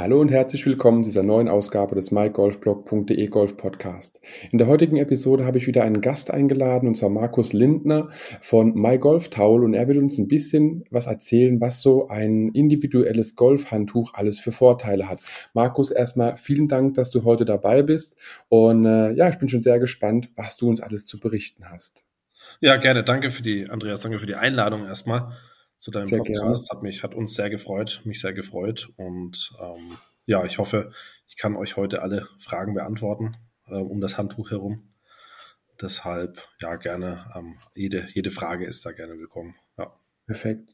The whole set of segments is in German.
Hallo und herzlich willkommen zu dieser neuen Ausgabe des mygolfblog.de Golf Podcast. In der heutigen Episode habe ich wieder einen Gast eingeladen und zwar Markus Lindner von MyGolfTowel und er wird uns ein bisschen was erzählen, was so ein individuelles Golfhandtuch alles für Vorteile hat. Markus, erstmal vielen Dank, dass du heute dabei bist und äh, ja, ich bin schon sehr gespannt, was du uns alles zu berichten hast. Ja, gerne. Danke für die, Andreas, danke für die Einladung erstmal zu deinem sehr Podcast. Gerne. Hat mich, hat uns sehr gefreut, mich sehr gefreut. Und ähm, ja, ich hoffe, ich kann euch heute alle Fragen beantworten äh, um das Handtuch herum. Deshalb ja gerne ähm, jede, jede Frage ist da gerne willkommen. Ja. Perfekt.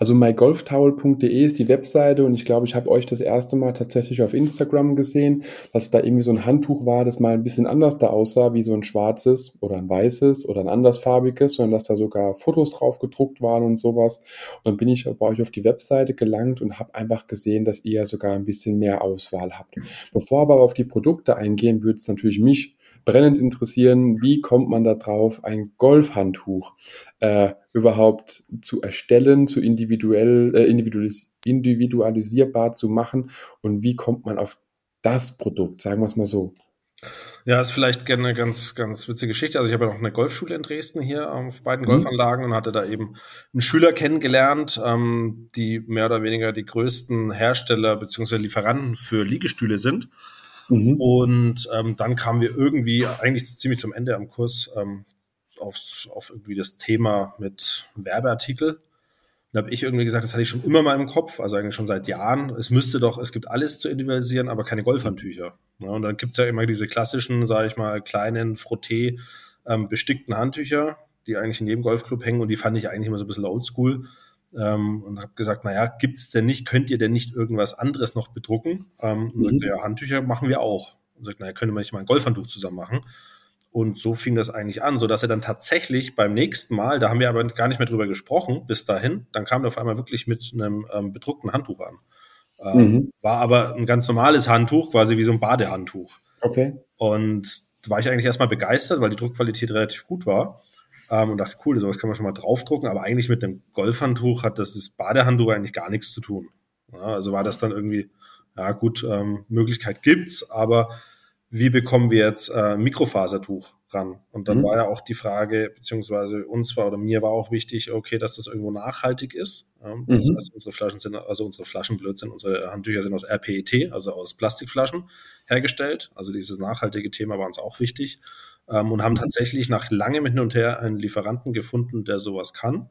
Also mygolftowel.de ist die Webseite und ich glaube, ich habe euch das erste Mal tatsächlich auf Instagram gesehen, dass da irgendwie so ein Handtuch war, das mal ein bisschen anders da aussah, wie so ein schwarzes oder ein weißes oder ein andersfarbiges, sondern dass da sogar Fotos drauf gedruckt waren und sowas. Und dann bin ich bei euch auf die Webseite gelangt und habe einfach gesehen, dass ihr sogar ein bisschen mehr Auswahl habt. Bevor aber auf die Produkte eingehen, würde es natürlich mich brennend interessieren, wie kommt man da drauf, ein Golfhandtuch äh, überhaupt zu erstellen, zu individuell, äh, individualis individualisierbar zu machen und wie kommt man auf das Produkt, sagen wir es mal so. Ja, ist vielleicht gerne eine ganz, ganz witzige Geschichte. Also ich habe ja noch eine Golfschule in Dresden hier auf beiden mhm. Golfanlagen und hatte da eben einen Schüler kennengelernt, ähm, die mehr oder weniger die größten Hersteller bzw. Lieferanten für Liegestühle sind. Mhm. Und ähm, dann kamen wir irgendwie eigentlich ziemlich zum Ende am Kurs ähm, aufs, auf irgendwie das Thema mit Werbeartikel. Da habe ich irgendwie gesagt, das hatte ich schon immer mal im Kopf, also eigentlich schon seit Jahren. Es müsste doch, es gibt alles zu individualisieren, aber keine Golfhandtücher. Ja, und dann gibt's ja immer diese klassischen, sage ich mal, kleinen Frotté ähm, bestickten Handtücher, die eigentlich in jedem Golfclub hängen und die fand ich eigentlich immer so ein bisschen oldschool ähm, und habe gesagt, naja, gibt's denn nicht, könnt ihr denn nicht irgendwas anderes noch bedrucken? Ähm, und mhm. sagte, ja, Handtücher machen wir auch. Und sagt, naja, könnte man nicht mal ein Golfhandtuch zusammen machen? Und so fing das eigentlich an, so dass er dann tatsächlich beim nächsten Mal, da haben wir aber gar nicht mehr drüber gesprochen bis dahin, dann kam er auf einmal wirklich mit einem ähm, bedruckten Handtuch an. Ähm, mhm. War aber ein ganz normales Handtuch, quasi wie so ein Badehandtuch. Okay. Und da war ich eigentlich erstmal begeistert, weil die Druckqualität relativ gut war ähm, und dachte, cool, sowas kann man schon mal draufdrucken, aber eigentlich mit einem Golfhandtuch hat das, das Badehandtuch eigentlich gar nichts zu tun. Ja, also war das dann irgendwie, ja gut, ähm, Möglichkeit gibt's, aber wie bekommen wir jetzt äh, Mikrofasertuch ran? Und dann mhm. war ja auch die Frage, beziehungsweise uns war oder mir war auch wichtig, okay, dass das irgendwo nachhaltig ist. Ähm, mhm. Das heißt, unsere Flaschen sind, also unsere Flaschenblödsinn, unsere Handtücher sind aus RPET, also aus Plastikflaschen hergestellt. Also dieses nachhaltige Thema war uns auch wichtig ähm, und haben mhm. tatsächlich nach langem Hin und Her einen Lieferanten gefunden, der sowas kann.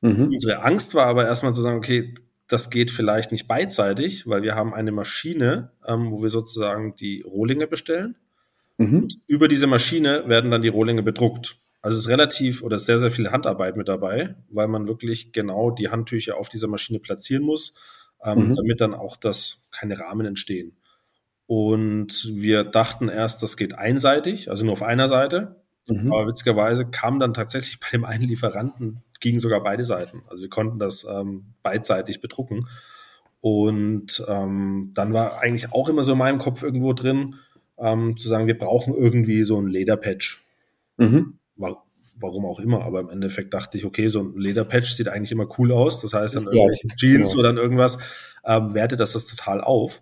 Mhm. Unsere Angst war aber erstmal zu sagen, okay, das geht vielleicht nicht beidseitig, weil wir haben eine Maschine, ähm, wo wir sozusagen die Rohlinge bestellen. Mhm. Und über diese Maschine werden dann die Rohlinge bedruckt. Also es ist relativ oder sehr, sehr viel Handarbeit mit dabei, weil man wirklich genau die Handtücher auf dieser Maschine platzieren muss, ähm, mhm. damit dann auch das keine Rahmen entstehen. Und wir dachten erst, das geht einseitig, also nur auf einer Seite. Mhm. Aber witzigerweise kam dann tatsächlich bei dem einen Lieferanten, gingen sogar beide Seiten. Also wir konnten das ähm, beidseitig bedrucken. Und ähm, dann war eigentlich auch immer so in meinem Kopf irgendwo drin, ähm, zu sagen, wir brauchen irgendwie so ein Lederpatch. Mhm. War, warum auch immer, aber im Endeffekt dachte ich, okay, so ein Lederpatch sieht eigentlich immer cool aus. Das heißt, dann irgendwelche Jeans genau. oder irgendwas ähm, wertet das das total auf.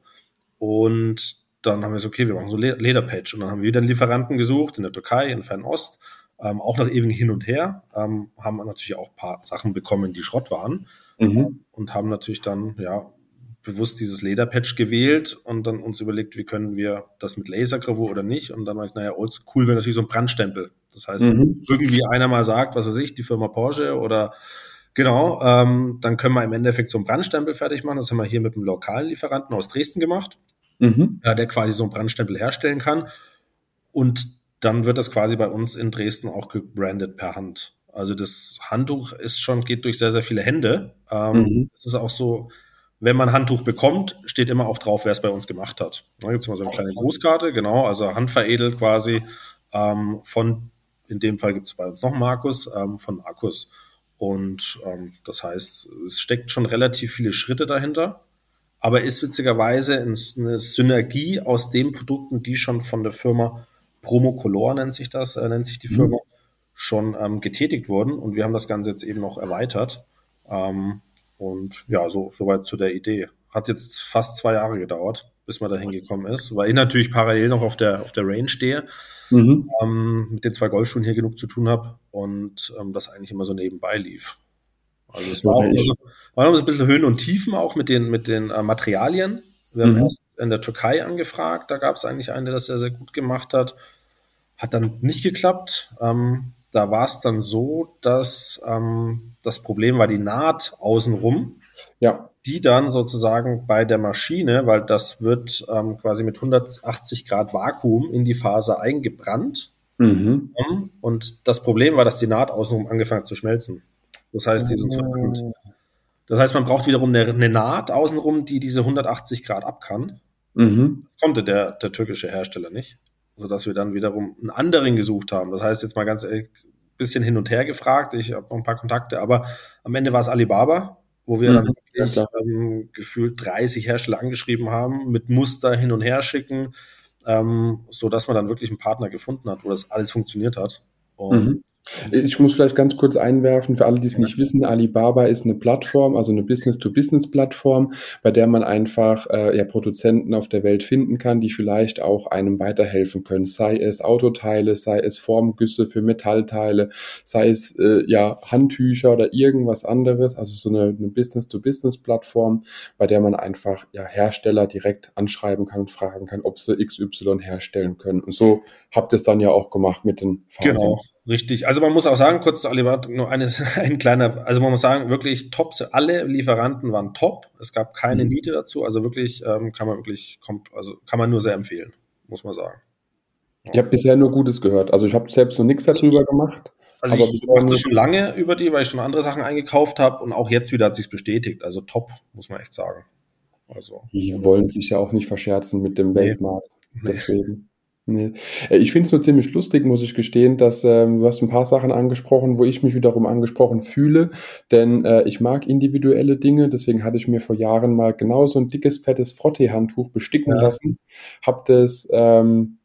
Und dann haben wir gesagt, okay, wir machen so Lederpatch. Und dann haben wir wieder einen Lieferanten gesucht in der Türkei, in Fernost, ähm, auch nach ewigem Hin und Her, ähm, haben natürlich auch ein paar Sachen bekommen, die Schrott waren. Mhm. Und haben natürlich dann, ja, bewusst dieses Lederpatch gewählt und dann uns überlegt, wie können wir das mit Lasergravur oder nicht. Und dann war ich, naja, cool wäre natürlich so ein Brandstempel. Das heißt, mhm. irgendwie einer mal sagt, was weiß ich, die Firma Porsche oder genau, ähm, dann können wir im Endeffekt so einen Brandstempel fertig machen. Das haben wir hier mit einem lokalen Lieferanten aus Dresden gemacht mhm. äh, der quasi so einen Brandstempel herstellen kann. Und dann wird das quasi bei uns in Dresden auch gebrandet per Hand. Also das Handtuch ist schon, geht durch sehr, sehr viele Hände. Ähm, mhm. Es ist auch so, wenn man Handtuch bekommt, steht immer auch drauf, wer es bei uns gemacht hat. Da gibt es mal so eine kleine Grußkarte, genau, also handveredelt quasi ähm, von, in dem Fall gibt es bei uns noch Markus, ähm, von Markus. Und ähm, das heißt, es steckt schon relativ viele Schritte dahinter aber ist witzigerweise eine Synergie aus den Produkten, die schon von der Firma Promocolor nennt sich das, äh, nennt sich die mhm. Firma, schon ähm, getätigt wurden und wir haben das Ganze jetzt eben noch erweitert. Ähm, und ja, so soweit zu der Idee. Hat jetzt fast zwei Jahre gedauert, bis man da hingekommen ist, weil ich natürlich parallel noch auf der, auf der Range stehe, mhm. ähm, mit den zwei Golfschuhen hier genug zu tun habe und ähm, das eigentlich immer so nebenbei lief. Also es war, auch so, war noch ein bisschen Höhen und Tiefen auch mit den, mit den äh, Materialien. Wir haben mhm. erst in der Türkei angefragt, da gab es eigentlich einen, der das sehr, sehr gut gemacht hat. Hat dann nicht geklappt. Ähm, da war es dann so, dass ähm, das Problem war die Naht außenrum. Ja. Die dann sozusagen bei der Maschine, weil das wird ähm, quasi mit 180 Grad Vakuum in die Faser eingebrannt. Mhm. Und das Problem war, dass die Naht außenrum angefangen hat zu schmelzen. Das heißt, die sind verkühlt. Das heißt, man braucht wiederum eine, eine, Naht außenrum, die diese 180 Grad ab kann. Mhm. Das konnte der, der türkische Hersteller nicht. Sodass wir dann wiederum einen anderen gesucht haben. Das heißt, jetzt mal ganz ehrlich, bisschen hin und her gefragt. Ich habe noch ein paar Kontakte, aber am Ende war es Alibaba, wo wir mhm, dann wirklich, ja, ähm, gefühlt 30 Hersteller angeschrieben haben, mit Muster hin und her schicken, ähm, so dass man dann wirklich einen Partner gefunden hat, wo das alles funktioniert hat. Und mhm. Ich muss vielleicht ganz kurz einwerfen, für alle, die es nicht wissen, Alibaba ist eine Plattform, also eine Business-to-Business-Plattform, bei der man einfach äh, ja, Produzenten auf der Welt finden kann, die vielleicht auch einem weiterhelfen können, sei es Autoteile, sei es Formgüsse für Metallteile, sei es äh, ja Handtücher oder irgendwas anderes, also so eine, eine Business-to-Business-Plattform, bei der man einfach ja, Hersteller direkt anschreiben kann und fragen kann, ob sie XY herstellen können. Und so habt ihr es dann ja auch gemacht mit den Fasern. Genau. Richtig. Also man muss auch sagen, kurz zu Alibaba, nur eine, ein kleiner, also man muss sagen, wirklich top, alle Lieferanten waren top. Es gab keine mhm. Niete dazu. Also wirklich ähm, kann man wirklich, also kann man nur sehr empfehlen, muss man sagen. Ich habe bisher nur Gutes gehört. Also ich habe selbst noch nichts darüber gemacht. Also aber ich mache das schon lange über die, weil ich schon andere Sachen eingekauft habe und auch jetzt wieder hat sich bestätigt. Also top, muss man echt sagen. Also. Die wollen sich ja auch nicht verscherzen mit dem Weltmarkt. Nee. Deswegen. Nee. Äh, ich finde es nur ziemlich lustig, muss ich gestehen, dass ähm, du hast ein paar Sachen angesprochen, wo ich mich wiederum angesprochen fühle, denn äh, ich mag individuelle Dinge, deswegen hatte ich mir vor Jahren mal genau so ein dickes, fettes Frottee-Handtuch besticken ja. lassen, hab das, ähm,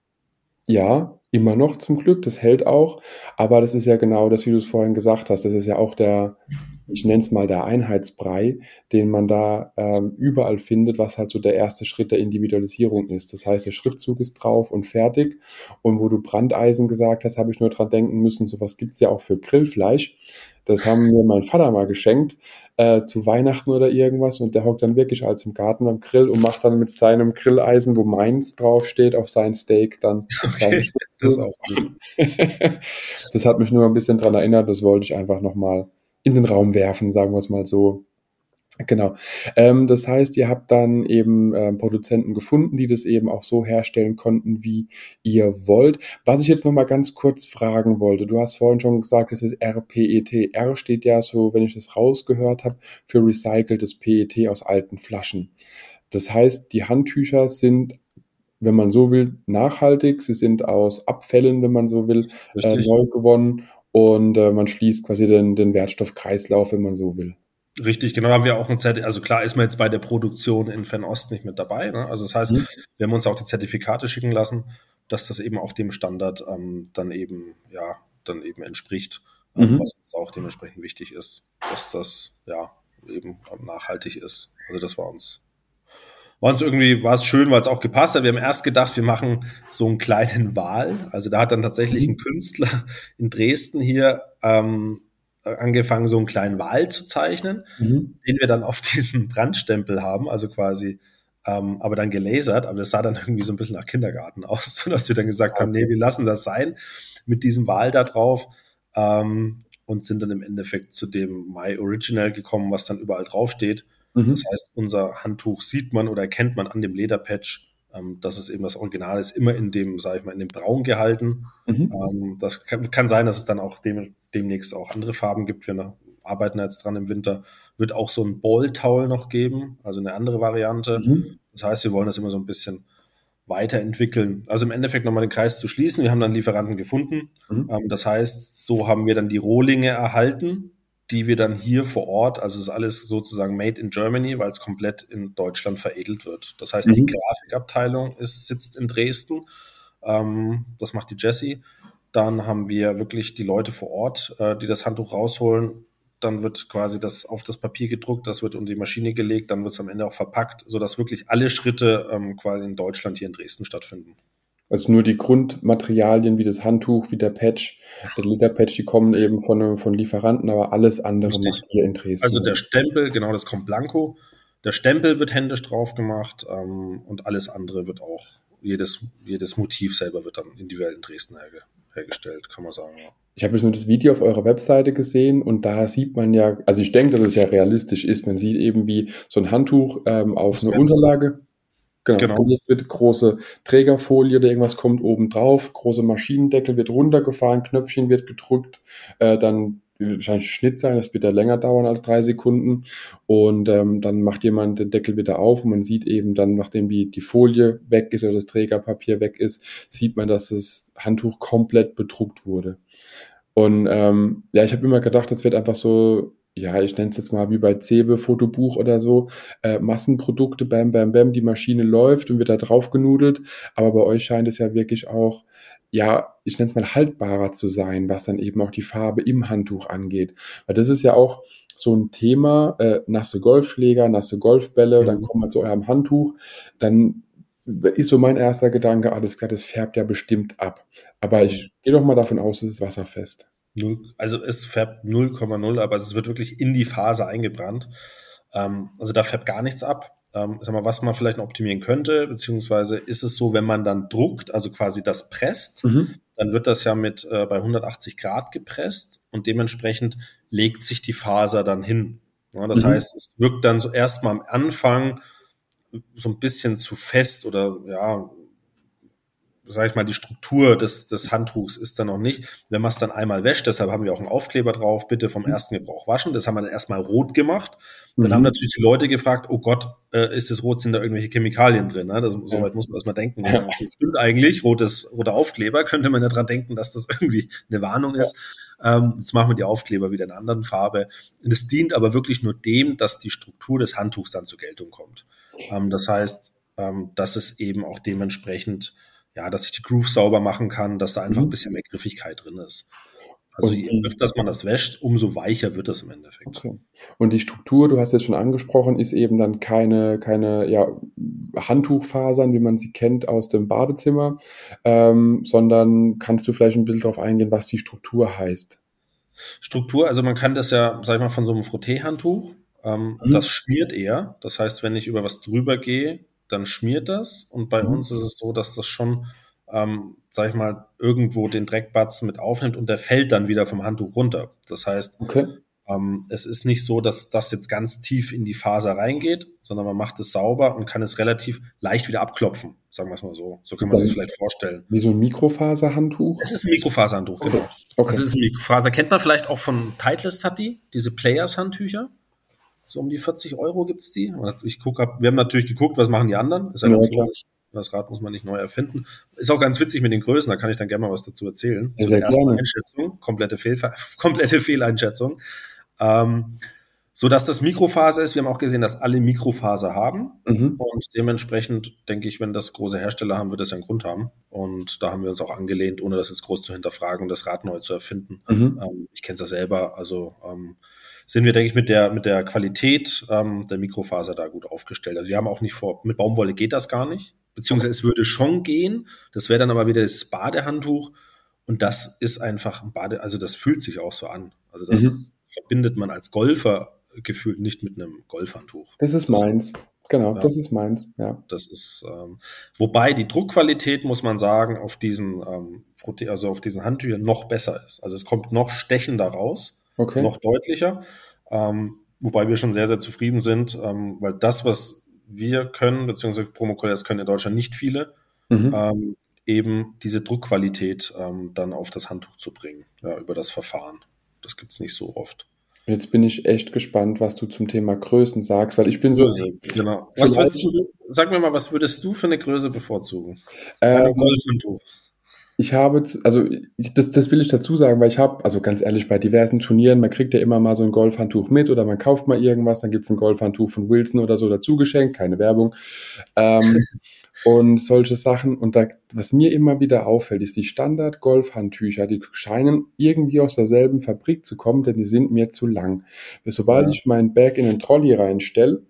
ja, immer noch zum Glück, das hält auch, aber das ist ja genau das, wie du es vorhin gesagt hast, das ist ja auch der, ich nenne es mal der Einheitsbrei, den man da ähm, überall findet, was halt so der erste Schritt der Individualisierung ist. Das heißt, der Schriftzug ist drauf und fertig. Und wo du Brandeisen gesagt hast, habe ich nur dran denken müssen, sowas gibt's ja auch für Grillfleisch. Das haben mir mein Vater mal geschenkt äh, zu Weihnachten oder irgendwas und der hockt dann wirklich als im Garten am Grill und macht dann mit seinem Grilleisen, wo meins draufsteht, auf sein Steak dann. Okay, das, das hat mich nur ein bisschen dran erinnert, das wollte ich einfach nochmal in den Raum werfen, sagen wir es mal so. Genau. Ähm, das heißt, ihr habt dann eben äh, Produzenten gefunden, die das eben auch so herstellen konnten, wie ihr wollt. Was ich jetzt noch mal ganz kurz fragen wollte, du hast vorhin schon gesagt, es ist RPET. R steht ja so, wenn ich das rausgehört habe, für recyceltes PET aus alten Flaschen. Das heißt, die Handtücher sind wenn man so will, nachhaltig. Sie sind aus Abfällen, wenn man so will, äh, neu gewonnen und äh, man schließt quasi den, den Wertstoffkreislauf, wenn man so will. Richtig, genau, haben wir auch ein Zertifikat, also klar ist man jetzt bei der Produktion in Fernost nicht mit dabei, ne? also das heißt, mhm. wir haben uns auch die Zertifikate schicken lassen, dass das eben auch dem Standard ähm, dann eben, ja, dann eben entspricht, ähm, mhm. was uns auch dementsprechend wichtig ist, dass das, ja, eben nachhaltig ist. Also das war uns war uns irgendwie, war es schön, weil es auch gepasst hat. Wir haben erst gedacht, wir machen so einen kleinen Wal. Also da hat dann tatsächlich ein Künstler in Dresden hier ähm, angefangen, so einen kleinen Wal zu zeichnen, mhm. den wir dann auf diesen Brandstempel haben, also quasi, ähm, aber dann gelasert, aber das sah dann irgendwie so ein bisschen nach Kindergarten aus, sodass wir dann gesagt haben, nee, wir lassen das sein mit diesem Wal da drauf ähm, und sind dann im Endeffekt zu dem My Original gekommen, was dann überall draufsteht. Mhm. Das heißt, unser Handtuch sieht man oder erkennt man an dem Lederpatch, ähm, dass es eben das Original ist, immer in dem, sage ich mal, in dem Braun gehalten. Mhm. Ähm, das kann, kann, sein, dass es dann auch dem, demnächst auch andere Farben gibt. Wir arbeiten jetzt dran im Winter. Wird auch so ein Ball-Towel noch geben, also eine andere Variante. Mhm. Das heißt, wir wollen das immer so ein bisschen weiterentwickeln. Also im Endeffekt nochmal den Kreis zu schließen. Wir haben dann Lieferanten gefunden. Mhm. Ähm, das heißt, so haben wir dann die Rohlinge erhalten die wir dann hier vor Ort, also es ist alles sozusagen made in Germany, weil es komplett in Deutschland veredelt wird. Das heißt, mhm. die Grafikabteilung ist, sitzt in Dresden. Ähm, das macht die Jessie. Dann haben wir wirklich die Leute vor Ort, äh, die das Handtuch rausholen. Dann wird quasi das auf das Papier gedruckt, das wird unter die Maschine gelegt, dann wird es am Ende auch verpackt, sodass wirklich alle Schritte ähm, quasi in Deutschland hier in Dresden stattfinden. Also nur die Grundmaterialien wie das Handtuch, wie der Patch, der Lederpatch, die kommen eben von, von Lieferanten, aber alles andere Richtig. macht ihr in Dresden. Also der Stempel, genau, das kommt blanko. Der Stempel wird händisch drauf gemacht ähm, und alles andere wird auch, jedes, jedes Motiv selber wird dann individuell in Dresden herge hergestellt, kann man sagen. Ja. Ich habe jetzt nur das Video auf eurer Webseite gesehen und da sieht man ja, also ich denke, dass es ja realistisch ist. Man sieht eben, wie so ein Handtuch ähm, auf Das eine. Unterlage, genau, Genau. wird, große Trägerfolie oder irgendwas kommt oben drauf, große Maschinendeckel wird runtergefahren, Knöpfchen wird gedrückt, äh, dann wird wahrscheinlich Schnitt sein, das wird ja länger dauern als drei Sekunden und ähm, dann macht jemand den Deckel wieder auf und man sieht eben dann, nachdem die, die Folie weg ist oder das Trägerpapier weg ist, sieht man, dass das Handtuch komplett bedruckt wurde. Und ähm, ja, ich habe immer gedacht, das wird einfach so, ja, ich nenne es jetzt mal wie bei Cebe, Fotobuch oder so, äh, Massenprodukte, bam, bam, bam, die Maschine läuft und wird da drauf genudelt. Aber bei euch scheint es ja wirklich auch, ja, ich nenne es mal haltbarer zu sein, was dann eben auch die Farbe im Handtuch angeht. Weil das ist ja auch so ein Thema, äh, nasse Golfschläger, nasse Golfbälle, dann Mhm. kommen wir zu eurem Handtuch, dann ist so mein erster Gedanke, alles klar, das färbt ja bestimmt ab. Aber ich gehe doch mal davon aus, es ist wasserfest. Null, also es färbt 0,0, aber es wird wirklich in die Phase eingebrannt. Ähm, also da färbt gar nichts ab. Ähm, sag mal, was man vielleicht noch optimieren könnte, beziehungsweise ist es so, wenn man dann druckt, also quasi das presst, dann wird das ja mit äh, bei 180 Grad gepresst und dementsprechend legt sich die Faser dann hin. Ja, das Mhm. heißt, es wirkt dann so erstmal am Anfang so ein bisschen zu fest oder ja, sag ich mal, die Struktur des, des Handtuchs ist dann noch nicht. Wenn man es dann einmal wäscht, deshalb haben wir auch einen Aufkleber drauf, bitte vom Mhm. ersten Gebrauch waschen. Das haben wir dann erstmal rot gemacht. Dann Mhm. haben natürlich die Leute gefragt, oh Gott, äh, ist das rot, sind da irgendwelche Chemikalien drin? Ne? Das, so weit muss man erstmal denken. Ja. Das stimmt eigentlich, rotes, roter Aufkleber, könnte man ja dran denken, dass das irgendwie eine Warnung ist. Ähm, jetzt machen wir die Aufkleber wieder in einer anderen Farbe. Und es dient aber wirklich nur dem, dass die Struktur des Handtuchs dann zur Geltung kommt. Ähm, das heißt, ähm, dass es eben auch dementsprechend, ja, dass ich die Groove sauber machen kann, dass da einfach Mhm. ein bisschen mehr Griffigkeit drin ist. Also Und je öfter man das wäscht, umso weicher wird das im Endeffekt. Okay. Und die Struktur, du hast jetzt schon angesprochen, ist eben dann keine, keine ja, Handtuchfasern, wie man sie kennt aus dem Badezimmer, ähm, sondern kannst du vielleicht ein bisschen darauf eingehen, was die Struktur heißt? Struktur, also man kann das ja, sag ich mal, von so einem Frotteehandtuch, ähm, Mhm. das schmiert eher. Das heißt, wenn ich über was drüber gehe, dann schmiert das. Und bei Mhm. uns ist es so, dass das schon, ähm, sag ich mal, irgendwo den Dreckbatzen mit aufnimmt und der fällt dann wieder vom Handtuch runter. Das heißt, Okay. ähm, es ist nicht so, dass das jetzt ganz tief in die Faser reingeht, sondern man macht es sauber und kann es relativ leicht wieder abklopfen, sagen wir es mal so. So kann man sich vielleicht vorstellen. Wie so ein Mikrofaserhandtuch? Es ist ein Mikrofaserhandtuch, Okay. genau. Okay. Das ist ein Mikrofaser. Kennt man vielleicht auch von Titleist hat die, diese Players-Handtücher. So um die 40 Euro gibt's die. Ich guck, hab, wir haben natürlich geguckt, was machen die anderen. Ist ja, ganz logisch. Das Rad muss man nicht neu erfinden. Ist auch ganz witzig mit den Größen, da kann ich dann gerne mal was dazu erzählen. Ja, Zu sehr der ersten gerne. Einschätzung, komplette, Fehlver komplette Fehleinschätzung. Ähm, so dass das Mikrofaser ist. Wir haben auch gesehen, dass alle Mikrofaser haben. Mhm. Und dementsprechend denke ich, wenn das große Hersteller haben, wird das ja einen Grund haben. Und da haben wir uns auch angelehnt, ohne das jetzt groß zu hinterfragen, das Rad neu zu erfinden. Mhm. Ähm, ich kenne es ja selber. Also ähm, sind wir, denke ich, mit der, mit der Qualität ähm, der Mikrofaser da gut aufgestellt. Also wir haben auch nicht vor, mit Baumwolle geht das gar nicht. Beziehungsweise es würde schon gehen. Das wäre dann aber wieder das Badehandtuch. Und das ist einfach ein Bade, also das fühlt sich auch so an. Also das Mhm. verbindet man als Golfer gefühlt nicht mit einem Golfhandtuch. Das ist meins. Genau, Ja. das ist meins, ja. Das ist, ähm, wobei die Druckqualität, muss man sagen, auf diesen, ähm, also auf diesen Handtüchern noch besser ist. Also es kommt noch stechender raus, Okay. noch deutlicher. Ähm, wobei wir schon sehr, sehr zufrieden sind, ähm, weil das, was wir können, beziehungsweise Promocolors können in Deutschland nicht viele, Mhm. ähm, eben diese Druckqualität ähm, dann auf das Handtuch zu bringen, ja, über das Verfahren. Das gibt's nicht so oft. Jetzt bin ich echt gespannt, was du zum Thema Größen sagst, weil ich bin so, Genau. Was würdest du, sag mir mal, was würdest du für eine Größe bevorzugen? ähm, Golfhandtuch. Ich habe, also ich, das, das will ich dazu sagen, weil ich habe, also ganz ehrlich, bei diversen Turnieren, man kriegt ja immer mal so ein Golfhandtuch mit oder man kauft mal irgendwas, dann gibt es ein Golfhandtuch von Wilson oder so dazu geschenkt, keine Werbung. Ähm, und solche Sachen. Und da, was mir immer wieder auffällt, ist die Standard-Golfhandtücher, die scheinen irgendwie aus derselben Fabrik zu kommen, denn die sind mir zu lang. Sobald ja. ich mein Bag in den Trolley reinstelle,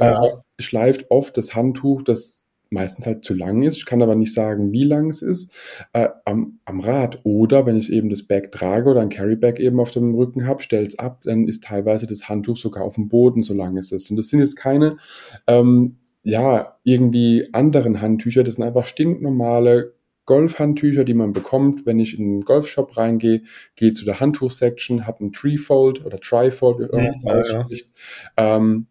ja. äh, schleift oft das Handtuch, das meistens halt zu lang ist. Ich kann aber nicht sagen, wie lang es ist, äh, am, am Rad. Oder wenn ich eben das Bag trage oder ein Carry-Bag eben auf dem Rücken habe, stelle es ab, dann ist teilweise das Handtuch sogar auf dem Boden, so lang es ist. Und das sind jetzt keine, ähm, ja, irgendwie anderen Handtücher. Das sind einfach stinknormale Golfhandtücher, die man bekommt, wenn ich in den Golfshop reingehe, gehe zu der Handtuch-Section, habe ein Treefold oder Trifold, wie irgendwas ja, ausspricht. Ja. Ähm,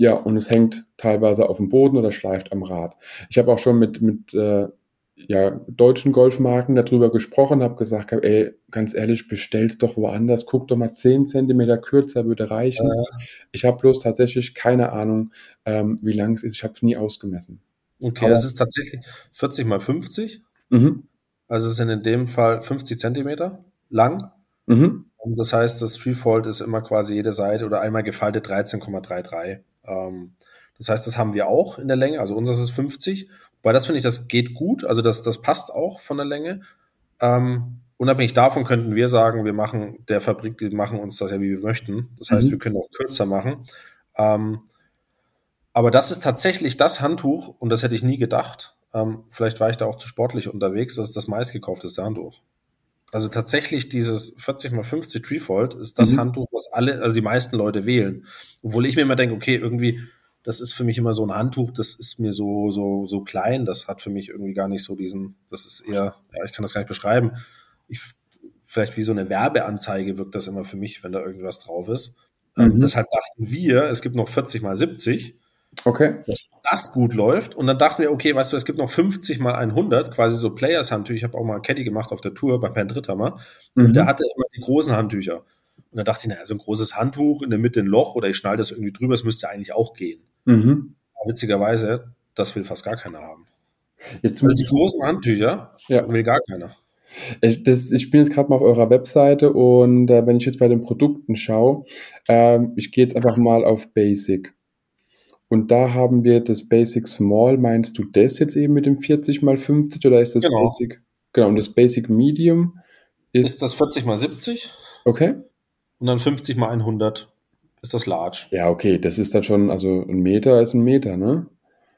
ja, und es hängt teilweise auf dem Boden oder schleift am Rad. Ich habe auch schon mit, mit äh, ja, deutschen Golfmarken darüber gesprochen, habe gesagt, ey, ganz ehrlich, bestell's doch woanders, guck doch mal 10 Zentimeter kürzer, würde reichen. Äh. Ich habe bloß tatsächlich keine Ahnung, ähm, wie lang es ist. Ich habe es nie ausgemessen. Okay, Aber, das ist tatsächlich 40 mal 50. Mhm. Also es sind in dem Fall 50 Zentimeter lang. Mhm. Und das heißt, das Threefold ist immer quasi jede Seite oder einmal gefaltet 13,33. Ähm, das heißt, das haben wir auch in der Länge. Also unseres ist 50. Weil das finde ich, das geht gut. Also das, das passt auch von der Länge. Ähm, unabhängig davon könnten wir sagen, wir machen der Fabrik, die machen uns das ja, wie wir möchten. Das heißt, mhm. wir können auch kürzer machen. Ähm, aber das ist tatsächlich das Handtuch, und das hätte ich nie gedacht. Ähm, vielleicht war ich da auch zu sportlich unterwegs. Das ist das meistgekaufteste Handtuch. Also tatsächlich dieses 40 x 50 Treefold ist das mhm. Handtuch, was alle, also die meisten Leute wählen. Obwohl ich mir immer denke, okay, irgendwie, das ist für mich immer so ein Handtuch, das ist mir so, so, so klein, das hat für mich irgendwie gar nicht so diesen, das ist eher, ja, ich kann das gar nicht beschreiben. Ich, vielleicht wie so eine Werbeanzeige wirkt das immer für mich, wenn da irgendwas drauf ist. Ähm, mhm. deshalb dachten wir, es gibt noch 40 mal 70 Okay. Dass das gut läuft. Und dann dachten wir, okay, weißt du, es gibt noch 50 mal 100, quasi so Players-Handtücher. Ich habe auch mal Caddy gemacht auf der Tour bei Per Dritthammer. Mhm. Und der hatte immer die großen Handtücher. Und dann dachte ich, naja, so ein großes Handtuch in der Mitte ein Loch oder ich schnalle das irgendwie drüber, das müsste eigentlich auch gehen. Mhm. Aber witzigerweise, das will fast gar keiner haben. Jetzt also die großen Handtücher ja. will gar keiner. Ich, das, ich bin jetzt gerade mal auf eurer Webseite und äh, wenn ich jetzt bei den Produkten schaue, äh, ich gehe jetzt einfach mal auf Basic. Und da haben wir das Basic Small. Meinst du das jetzt eben mit dem 40 mal 50 oder ist das genau. Basic? Genau, und das Basic Medium ist. Ist das 40 mal 70? Okay. Und dann 50 mal 100 ist das Large. Ja, okay, das ist dann schon, also ein Meter ist ein Meter, ne?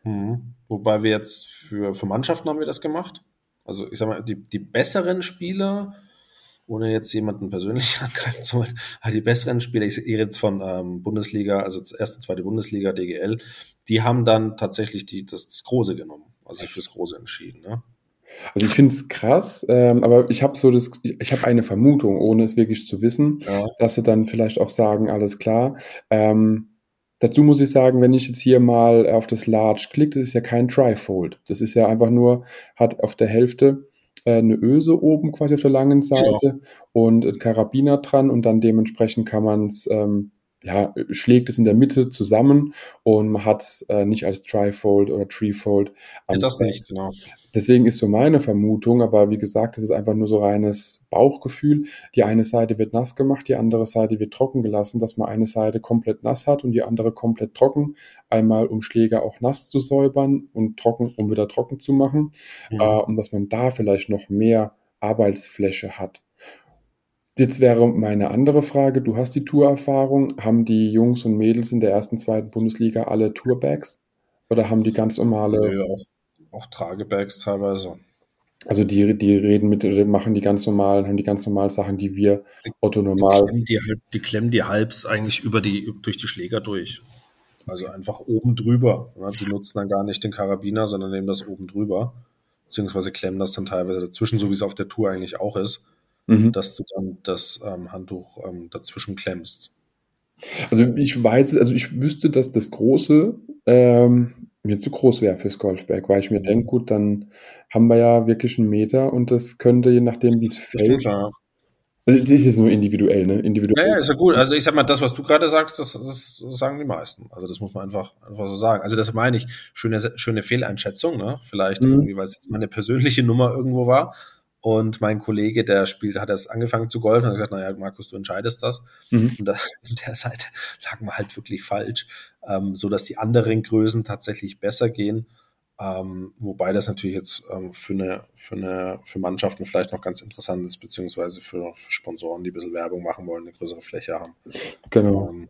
Mhm. Wobei wir jetzt für, für Mannschaften haben wir das gemacht. Also ich sag mal, die, die besseren Spieler ohne jetzt jemanden persönlich angreifen zu wollen, aber die besseren Spieler, ich rede jetzt von ähm, Bundesliga, also erste, zweite Bundesliga, DGL, die haben dann tatsächlich die, das, das Große genommen, also sich fürs Große entschieden. Ne? Also ich finde es krass, ähm, aber ich habe so das, ich, ich habe eine Vermutung, ohne es wirklich zu wissen, ja. dass sie dann vielleicht auch sagen, alles klar. Ähm, dazu muss ich sagen, wenn ich jetzt hier mal auf das Large klicke, das ist ja kein Trifold. Das ist ja einfach nur, hat auf der Hälfte eine Öse oben quasi auf der langen Seite ja. und ein Karabiner dran und dann dementsprechend kann man es, ähm, ja, schlägt es in der Mitte zusammen und man hat es äh, nicht als Trifold oder Treefold. Ja, das nicht, genau. Deswegen ist so meine Vermutung, aber wie gesagt, das ist einfach nur so reines Bauchgefühl. Die eine Seite wird nass gemacht, die andere Seite wird trocken gelassen, dass man eine Seite komplett nass hat und die andere komplett trocken. Einmal um Schläger auch nass zu säubern und trocken, um wieder trocken zu machen. Mhm. Äh, und dass man da vielleicht noch mehr Arbeitsfläche hat. Jetzt wäre meine andere Frage, du hast die Tourerfahrung. Haben die Jungs und Mädels in der ersten, zweiten Bundesliga alle Tourbags? Oder haben die ganz normale... Ja, auch Tragebags teilweise. Also die, die reden mit, machen die ganz normalen, haben die ganz normalen Sachen, die wir Otto normal. Die klemmen die, die, klemmen die halbs eigentlich über die, durch die Schläger durch. Also einfach oben drüber. Ne? Die nutzen dann gar nicht den Karabiner, sondern nehmen das oben drüber. Beziehungsweise klemmen das dann teilweise dazwischen, so wie es auf der Tour eigentlich auch ist, mhm. dass du dann das ähm, Handtuch ähm, dazwischen klemmst. Also ich weiß, also ich wüsste, dass das große ähm, mir zu groß wäre fürs Golfberg, weil ich mir denke, gut, dann haben wir ja wirklich einen Meter und das könnte, je nachdem, wie es fällt. Ja. Also, das ist jetzt nur individuell, ne? Individuell. Ja, ja, ist ja gut. Also ich sag mal, das, was du gerade sagst, das, das sagen die meisten. Also das muss man einfach, einfach so sagen. Also das meine ich, schöne, schöne Fehleinschätzung, ne? Vielleicht mhm. irgendwie, weil es jetzt meine persönliche Nummer irgendwo war. Und mein Kollege, der spielt, hat erst angefangen zu golfen und hat gesagt, naja, Markus, du entscheidest das. Mhm. Und das, in der Seite lagen wir halt wirklich falsch, ähm, so dass die anderen Größen tatsächlich besser gehen. Ähm, wobei das natürlich jetzt ähm, für, eine, für, eine, für Mannschaften vielleicht noch ganz interessant ist, beziehungsweise für, für Sponsoren, die ein bisschen Werbung machen wollen, eine größere Fläche haben. Genau. Ähm,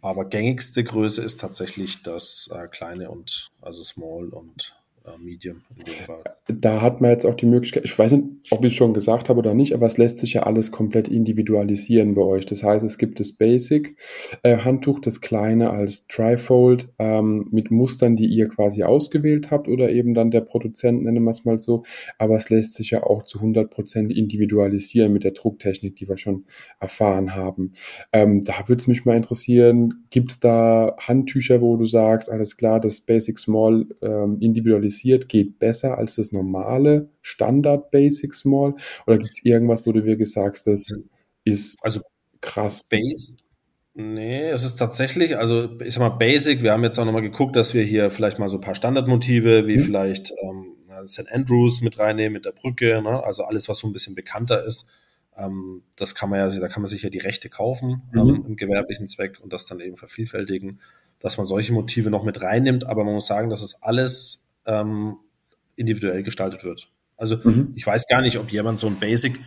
aber gängigste Größe ist tatsächlich das äh, kleine und also Small und Medium dem Fall. Da hat man jetzt auch die Möglichkeit, ich weiß nicht, ob ich es schon gesagt habe oder nicht, aber es lässt sich ja alles komplett individualisieren bei euch. Das heißt, es gibt das Basic-Handtuch, äh, das kleine als Trifold ähm, mit Mustern, die ihr quasi ausgewählt habt oder eben dann der Produzent, nennen wir es mal so. Aber es lässt sich ja auch zu 100% individualisieren mit der Drucktechnik, die wir schon erfahren haben. Ähm, da würde es mich mal interessieren, gibt es da Handtücher, wo du sagst, alles klar, das Basic Small ähm, individualisiert spezialisiert geht besser als das normale Standard Basic Small? Oder gibt es irgendwas, wo du wirklich sagst, das ist also krass? Base, Nee, es ist tatsächlich, also ich sag mal Basic, wir haben jetzt auch nochmal geguckt, dass wir hier vielleicht mal so ein paar Standardmotive, wie mhm. vielleicht ähm, St. Andrews mit reinnehmen, mit der Brücke, ne? also alles, was so ein bisschen bekannter ist. Ähm, das kann man ja, da kann man sich ja die Rechte kaufen mhm. ähm, im gewerblichen Zweck und das dann eben vervielfältigen, dass man solche Motive noch mit reinnimmt, aber man muss sagen, dass es alles ähm, individuell gestaltet wird. Also mhm. ich weiß gar nicht, ob jemand so ein Basic,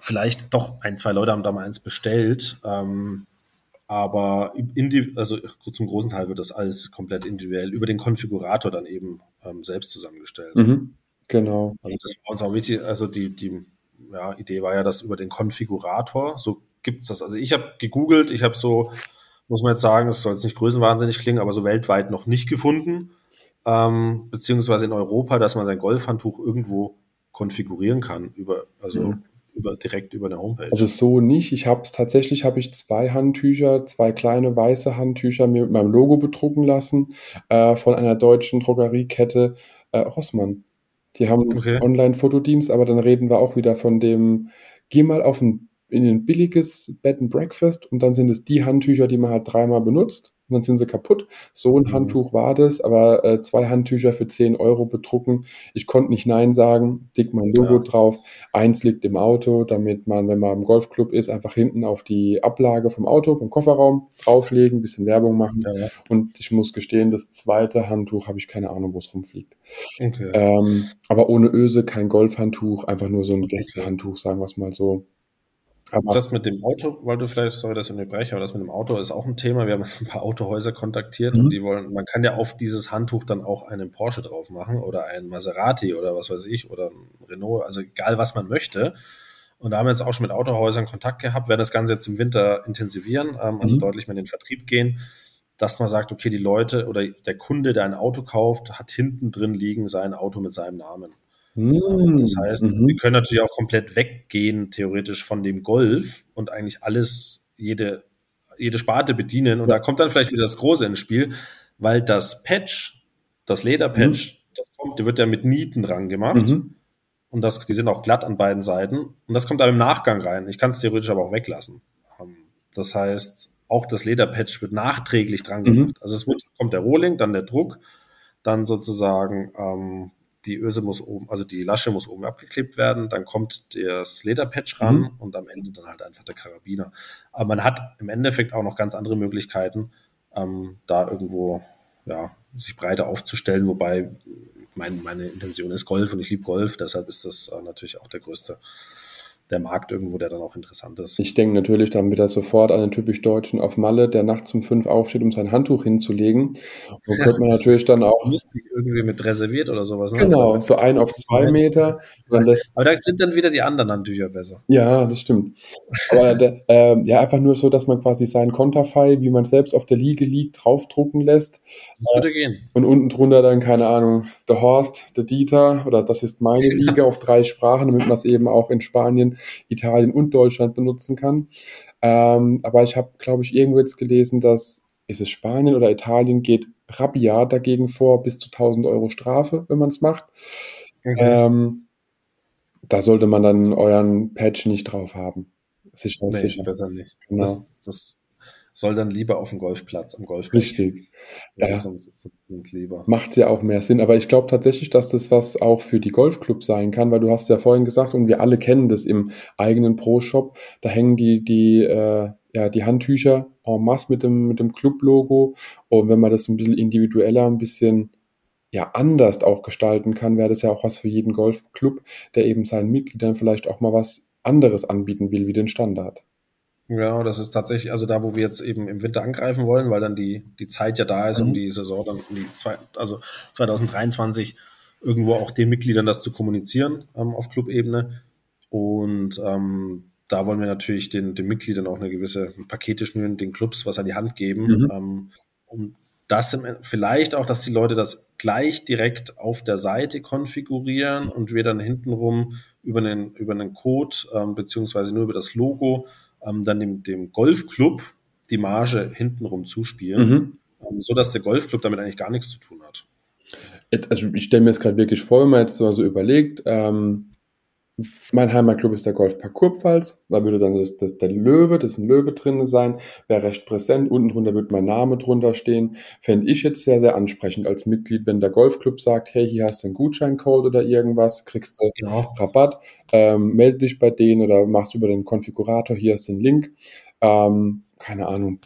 vielleicht doch ein, zwei Leute haben da mal eins bestellt, ähm, aber also zum großen Teil wird das alles komplett individuell über den Konfigurator dann eben ähm, selbst zusammengestellt. Mhm. Genau. Also das war uns auch wichtig. Also die, die ja, Idee war ja, dass über den Konfigurator, so gibt es das. Also ich habe gegoogelt, ich habe so, muss man jetzt sagen, es soll jetzt nicht größenwahnsinnig klingen, aber so weltweit noch nicht gefunden ähm, beziehungsweise in Europa, dass man sein Golfhandtuch irgendwo konfigurieren kann über, also mhm. über, direkt über eine Homepage. Also so nicht. Ich habe es tatsächlich, habe ich zwei Handtücher, zwei kleine weiße Handtücher mir mit meinem Logo bedrucken lassen äh, von einer deutschen Drogeriekette äh, Rossmann. Die haben okay. Online-Fotodienst, aber dann reden wir auch wieder von dem, geh mal auf ein, in ein billiges Bed and Breakfast und dann sind es die Handtücher, die man halt dreimal benutzt und dann sind sie kaputt. So ein mhm. Handtuch war das, aber äh, zwei Handtücher für 10 Euro bedrucken. Ich konnte nicht Nein sagen, dick mein Logo ja. drauf. Eins liegt im Auto, damit man, wenn man im Golfclub ist, einfach hinten auf die Ablage vom Auto, beim Kofferraum drauflegen, bisschen Werbung machen. Ja, ja. Und ich muss gestehen, das zweite Handtuch habe ich keine Ahnung, wo es rumfliegt. Okay. Ähm, aber ohne Öse, kein Golfhandtuch, einfach nur so ein Gästehandtuch, sagen wir es mal so. Aber das mit dem Auto, weil du vielleicht, sorry, dass ich unterbreche, aber das mit dem Auto ist auch ein Thema. Wir haben ein paar Autohäuser kontaktiert mhm. und die wollen, man kann ja auf dieses Handtuch dann auch einen Porsche drauf machen oder einen Maserati oder was weiß ich oder ein Renault, also egal was man möchte. Und da haben wir jetzt auch schon mit Autohäusern Kontakt gehabt, werden das Ganze jetzt im Winter intensivieren, ähm, also mhm. deutlich mehr in den Vertrieb gehen, dass man sagt, okay, die Leute oder der Kunde, der ein Auto kauft, hat hinten drin liegen sein Auto mit seinem Namen. Mhm. Das heißt, mhm. wir können natürlich auch komplett weggehen, theoretisch von dem Golf und eigentlich alles, jede, jede Sparte bedienen. Und ja. da kommt dann vielleicht wieder das Große ins Spiel, weil das Patch, das Lederpatch, mhm. das kommt, wird ja mit Nieten dran gemacht. Mhm. Und das, die sind auch glatt an beiden Seiten. Und das kommt dann im Nachgang rein. Ich kann es theoretisch aber auch weglassen. Ähm, das heißt, auch das Lederpatch wird nachträglich dran mhm. gemacht. Also es wird, kommt der Rohling, dann der Druck, dann sozusagen ähm, die Öse muss oben, also die Lasche muss oben abgeklebt werden, dann kommt das Lederpatch ran mhm. und am Ende dann halt einfach der Karabiner. Aber man hat im Endeffekt auch noch ganz andere Möglichkeiten, ähm, da irgendwo ja, sich breiter aufzustellen, wobei mein, meine Intention ist Golf und ich liebe Golf, deshalb ist das äh, natürlich auch der größte der Markt irgendwo, der dann auch interessant ist. Ich denke natürlich dann wieder sofort an den typisch Deutschen auf Malle, der nachts um fünf aufsteht, um sein Handtuch hinzulegen. Da ja, könnte man natürlich dann auch. Müsste irgendwie mit reserviert oder sowas. Ne? Genau, so ein auf zwei Meter. Aber da sind dann wieder die anderen Handtücher besser. Ja, das stimmt. Aber äh, ja, einfach nur so, dass man quasi seinen Konterfei, wie man selbst auf der Liege liegt, draufdrucken lässt. Das würde gehen. Und unten drunter dann, keine Ahnung, der Horst, der Dieter oder das ist meine Liege auf drei Sprachen, damit man es eben auch in Spanien Italien und Deutschland benutzen kann. Ähm, aber ich habe, glaube ich, irgendwo jetzt gelesen, dass ist es Spanien oder Italien geht rabiat dagegen vor, bis zu 1000 Euro Strafe, wenn man es macht. Okay. Ähm, da sollte man dann euren Patch nicht drauf haben. Sicher, nee, sicher. Besser nicht. Genau. Das, das soll dann lieber auf dem Golfplatz, am Golfplatz. Richtig. Das ja. ist uns, uns lieber. Macht ja auch mehr Sinn. Aber ich glaube tatsächlich, dass das was auch für die Golfclubs sein kann, weil du hast ja vorhin gesagt, und wir alle kennen das im eigenen Pro-Shop, da hängen die, die, äh, ja, die Handtücher en masse mit dem, mit dem Club-Logo. Und wenn man das ein bisschen individueller, ein bisschen ja anders auch gestalten kann, wäre das ja auch was für jeden Golfclub, der eben seinen Mitgliedern vielleicht auch mal was anderes anbieten will wie den Standard. Ja, das ist tatsächlich, also da, wo wir jetzt eben im Winter angreifen wollen, weil dann die, die Zeit ja da ist, mhm. um die Saison dann, um die zwei, also 2023 irgendwo auch den Mitgliedern das zu kommunizieren ähm, auf Clubebene. Und ähm, da wollen wir natürlich den, den Mitgliedern auch eine gewisse Pakete schnüren, den Clubs was an die Hand geben, mhm. ähm, um das vielleicht auch, dass die Leute das gleich direkt auf der Seite konfigurieren und wir dann hintenrum über einen, über einen Code ähm, beziehungsweise nur über das Logo ähm, dann dem, dem Golfclub die Marge hintenrum zuspielen, mhm. ähm, so dass der Golfclub damit eigentlich gar nichts zu tun hat. Also ich stelle mir jetzt gerade wirklich vor, wenn man jetzt so überlegt, ähm, mein Heimatclub ist der Golfpark Kurpfalz. Da würde dann das, das, der Löwe, das ist ein Löwe drin sein, wäre recht präsent. Unten drunter wird mein Name drunter stehen. Fände ich jetzt sehr, sehr ansprechend als Mitglied, wenn der Golfclub sagt, hey, hier hast du einen Gutscheincode oder irgendwas, kriegst du genau. Rabatt, ähm, melde dich bei denen oder machst über den Konfigurator, hier ist den Link. Ähm, keine Ahnung.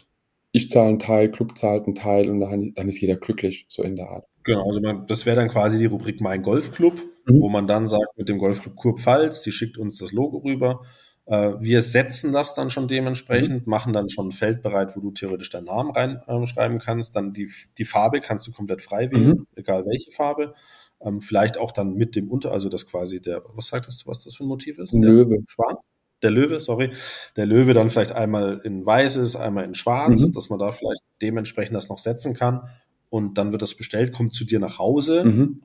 Ich zahle einen Teil, Club zahlt einen Teil und dann, dann ist jeder glücklich, so in der Art. Genau, also man, das wäre dann quasi die Rubrik Mein Golfclub, mhm. wo man dann sagt, mit dem Golfclub Kurpfalz, die schickt uns das Logo rüber. Äh, wir setzen das dann schon dementsprechend, mhm. machen dann schon ein Feld bereit, wo du theoretisch deinen Namen reinschreiben äh, kannst. Dann die, die Farbe kannst du komplett frei wählen, mhm. egal welche Farbe. Ähm, vielleicht auch dann mit dem Unter, also das quasi der, was sagtest du, was das für ein Motiv ist? Ein Löwe. Schwan? Der Löwe, sorry. Der Löwe dann vielleicht einmal in weiß ist, einmal in schwarz, mhm. dass man da vielleicht dementsprechend das noch setzen kann und dann wird das bestellt, kommt zu dir nach Hause mhm.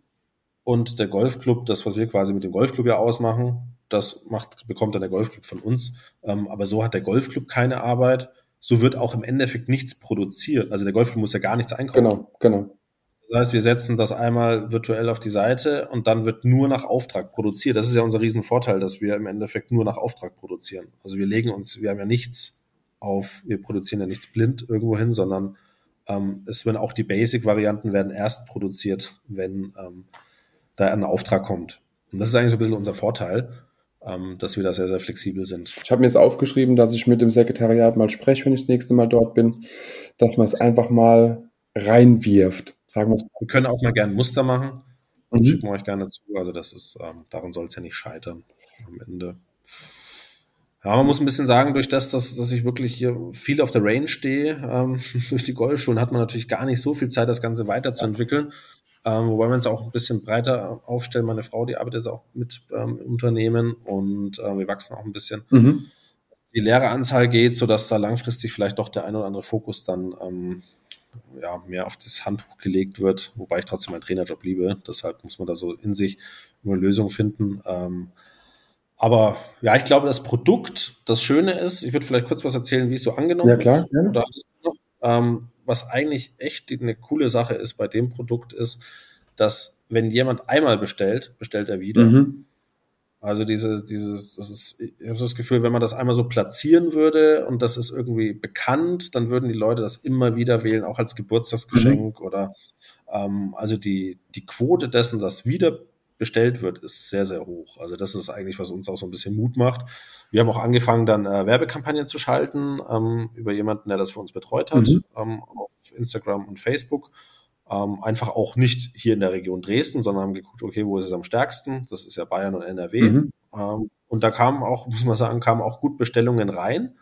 und der Golfclub, das, was wir quasi mit dem Golfclub ja ausmachen, das macht, bekommt dann der Golfclub von uns. Ähm, aber so hat der Golfclub keine Arbeit. So wird auch im Endeffekt nichts produziert. Also der Golfclub muss ja gar nichts einkaufen. Genau, genau. Das heißt, wir setzen das einmal virtuell auf die Seite und dann wird nur nach Auftrag produziert. Das ist ja unser Riesenvorteil, dass wir im Endeffekt nur nach Auftrag produzieren. Also wir legen uns, wir haben ja nichts auf, wir produzieren ja nichts blind irgendwo hin, sondern ähm, es werden auch die Basic-Varianten werden erst produziert, wenn ähm, da ein Auftrag kommt. Und das ist eigentlich so ein bisschen unser Vorteil, ähm, dass wir da sehr, sehr flexibel sind. Ich habe mir jetzt aufgeschrieben, dass ich mit dem Sekretariat mal spreche, wenn ich das nächste Mal dort bin, dass man es einfach mal reinwirft. Sagen wir Wir können auch mal gerne Muster machen. Mhm. Schicken wir euch gerne zu. Also das ist, ähm, daran soll es ja nicht scheitern am Ende. Ja, man muss ein bisschen sagen, durch das, dass, dass ich wirklich hier viel auf der Range stehe, ähm, durch die Golfschulen hat man natürlich gar nicht so viel Zeit, das Ganze weiterzuentwickeln. Ähm, wobei man es auch ein bisschen breiter aufstellen. Meine Frau, die arbeitet jetzt auch mit ähm, Unternehmen und äh, wir wachsen auch ein bisschen. Mhm. Die Lehreranzahl geht, sodass da langfristig vielleicht doch der ein oder andere Fokus dann ähm, ja, mehr auf das Handtuch gelegt wird, wobei ich trotzdem meinen Trainerjob liebe. Deshalb muss man da so in sich nur eine Lösung finden. Ähm, aber ja, ich glaube, das Produkt, das Schöne ist, ich würde vielleicht kurz was erzählen, wie es so angenommen ja, klar, wird. Noch, ähm, was eigentlich echt eine coole Sache ist bei dem Produkt ist, dass wenn jemand einmal bestellt, bestellt er wieder. Mhm. Also diese, dieses, das ist, ich habe das Gefühl, wenn man das einmal so platzieren würde und das ist irgendwie bekannt, dann würden die Leute das immer wieder wählen, auch als Geburtstagsgeschenk mhm. oder ähm, also die, die Quote dessen, dass wieder bestellt wird, ist sehr, sehr hoch. Also das ist eigentlich, was uns auch so ein bisschen Mut macht. Wir haben auch angefangen, dann äh, Werbekampagnen zu schalten ähm, über jemanden, der das für uns betreut hat, mhm. ähm, auf Instagram und Facebook. Ähm, einfach auch nicht hier in der Region Dresden, sondern haben geguckt, okay, wo ist es am stärksten? Das ist ja Bayern und NRW. Mhm. Ähm, und da kamen auch, muss man sagen, kamen auch gut Bestellungen rein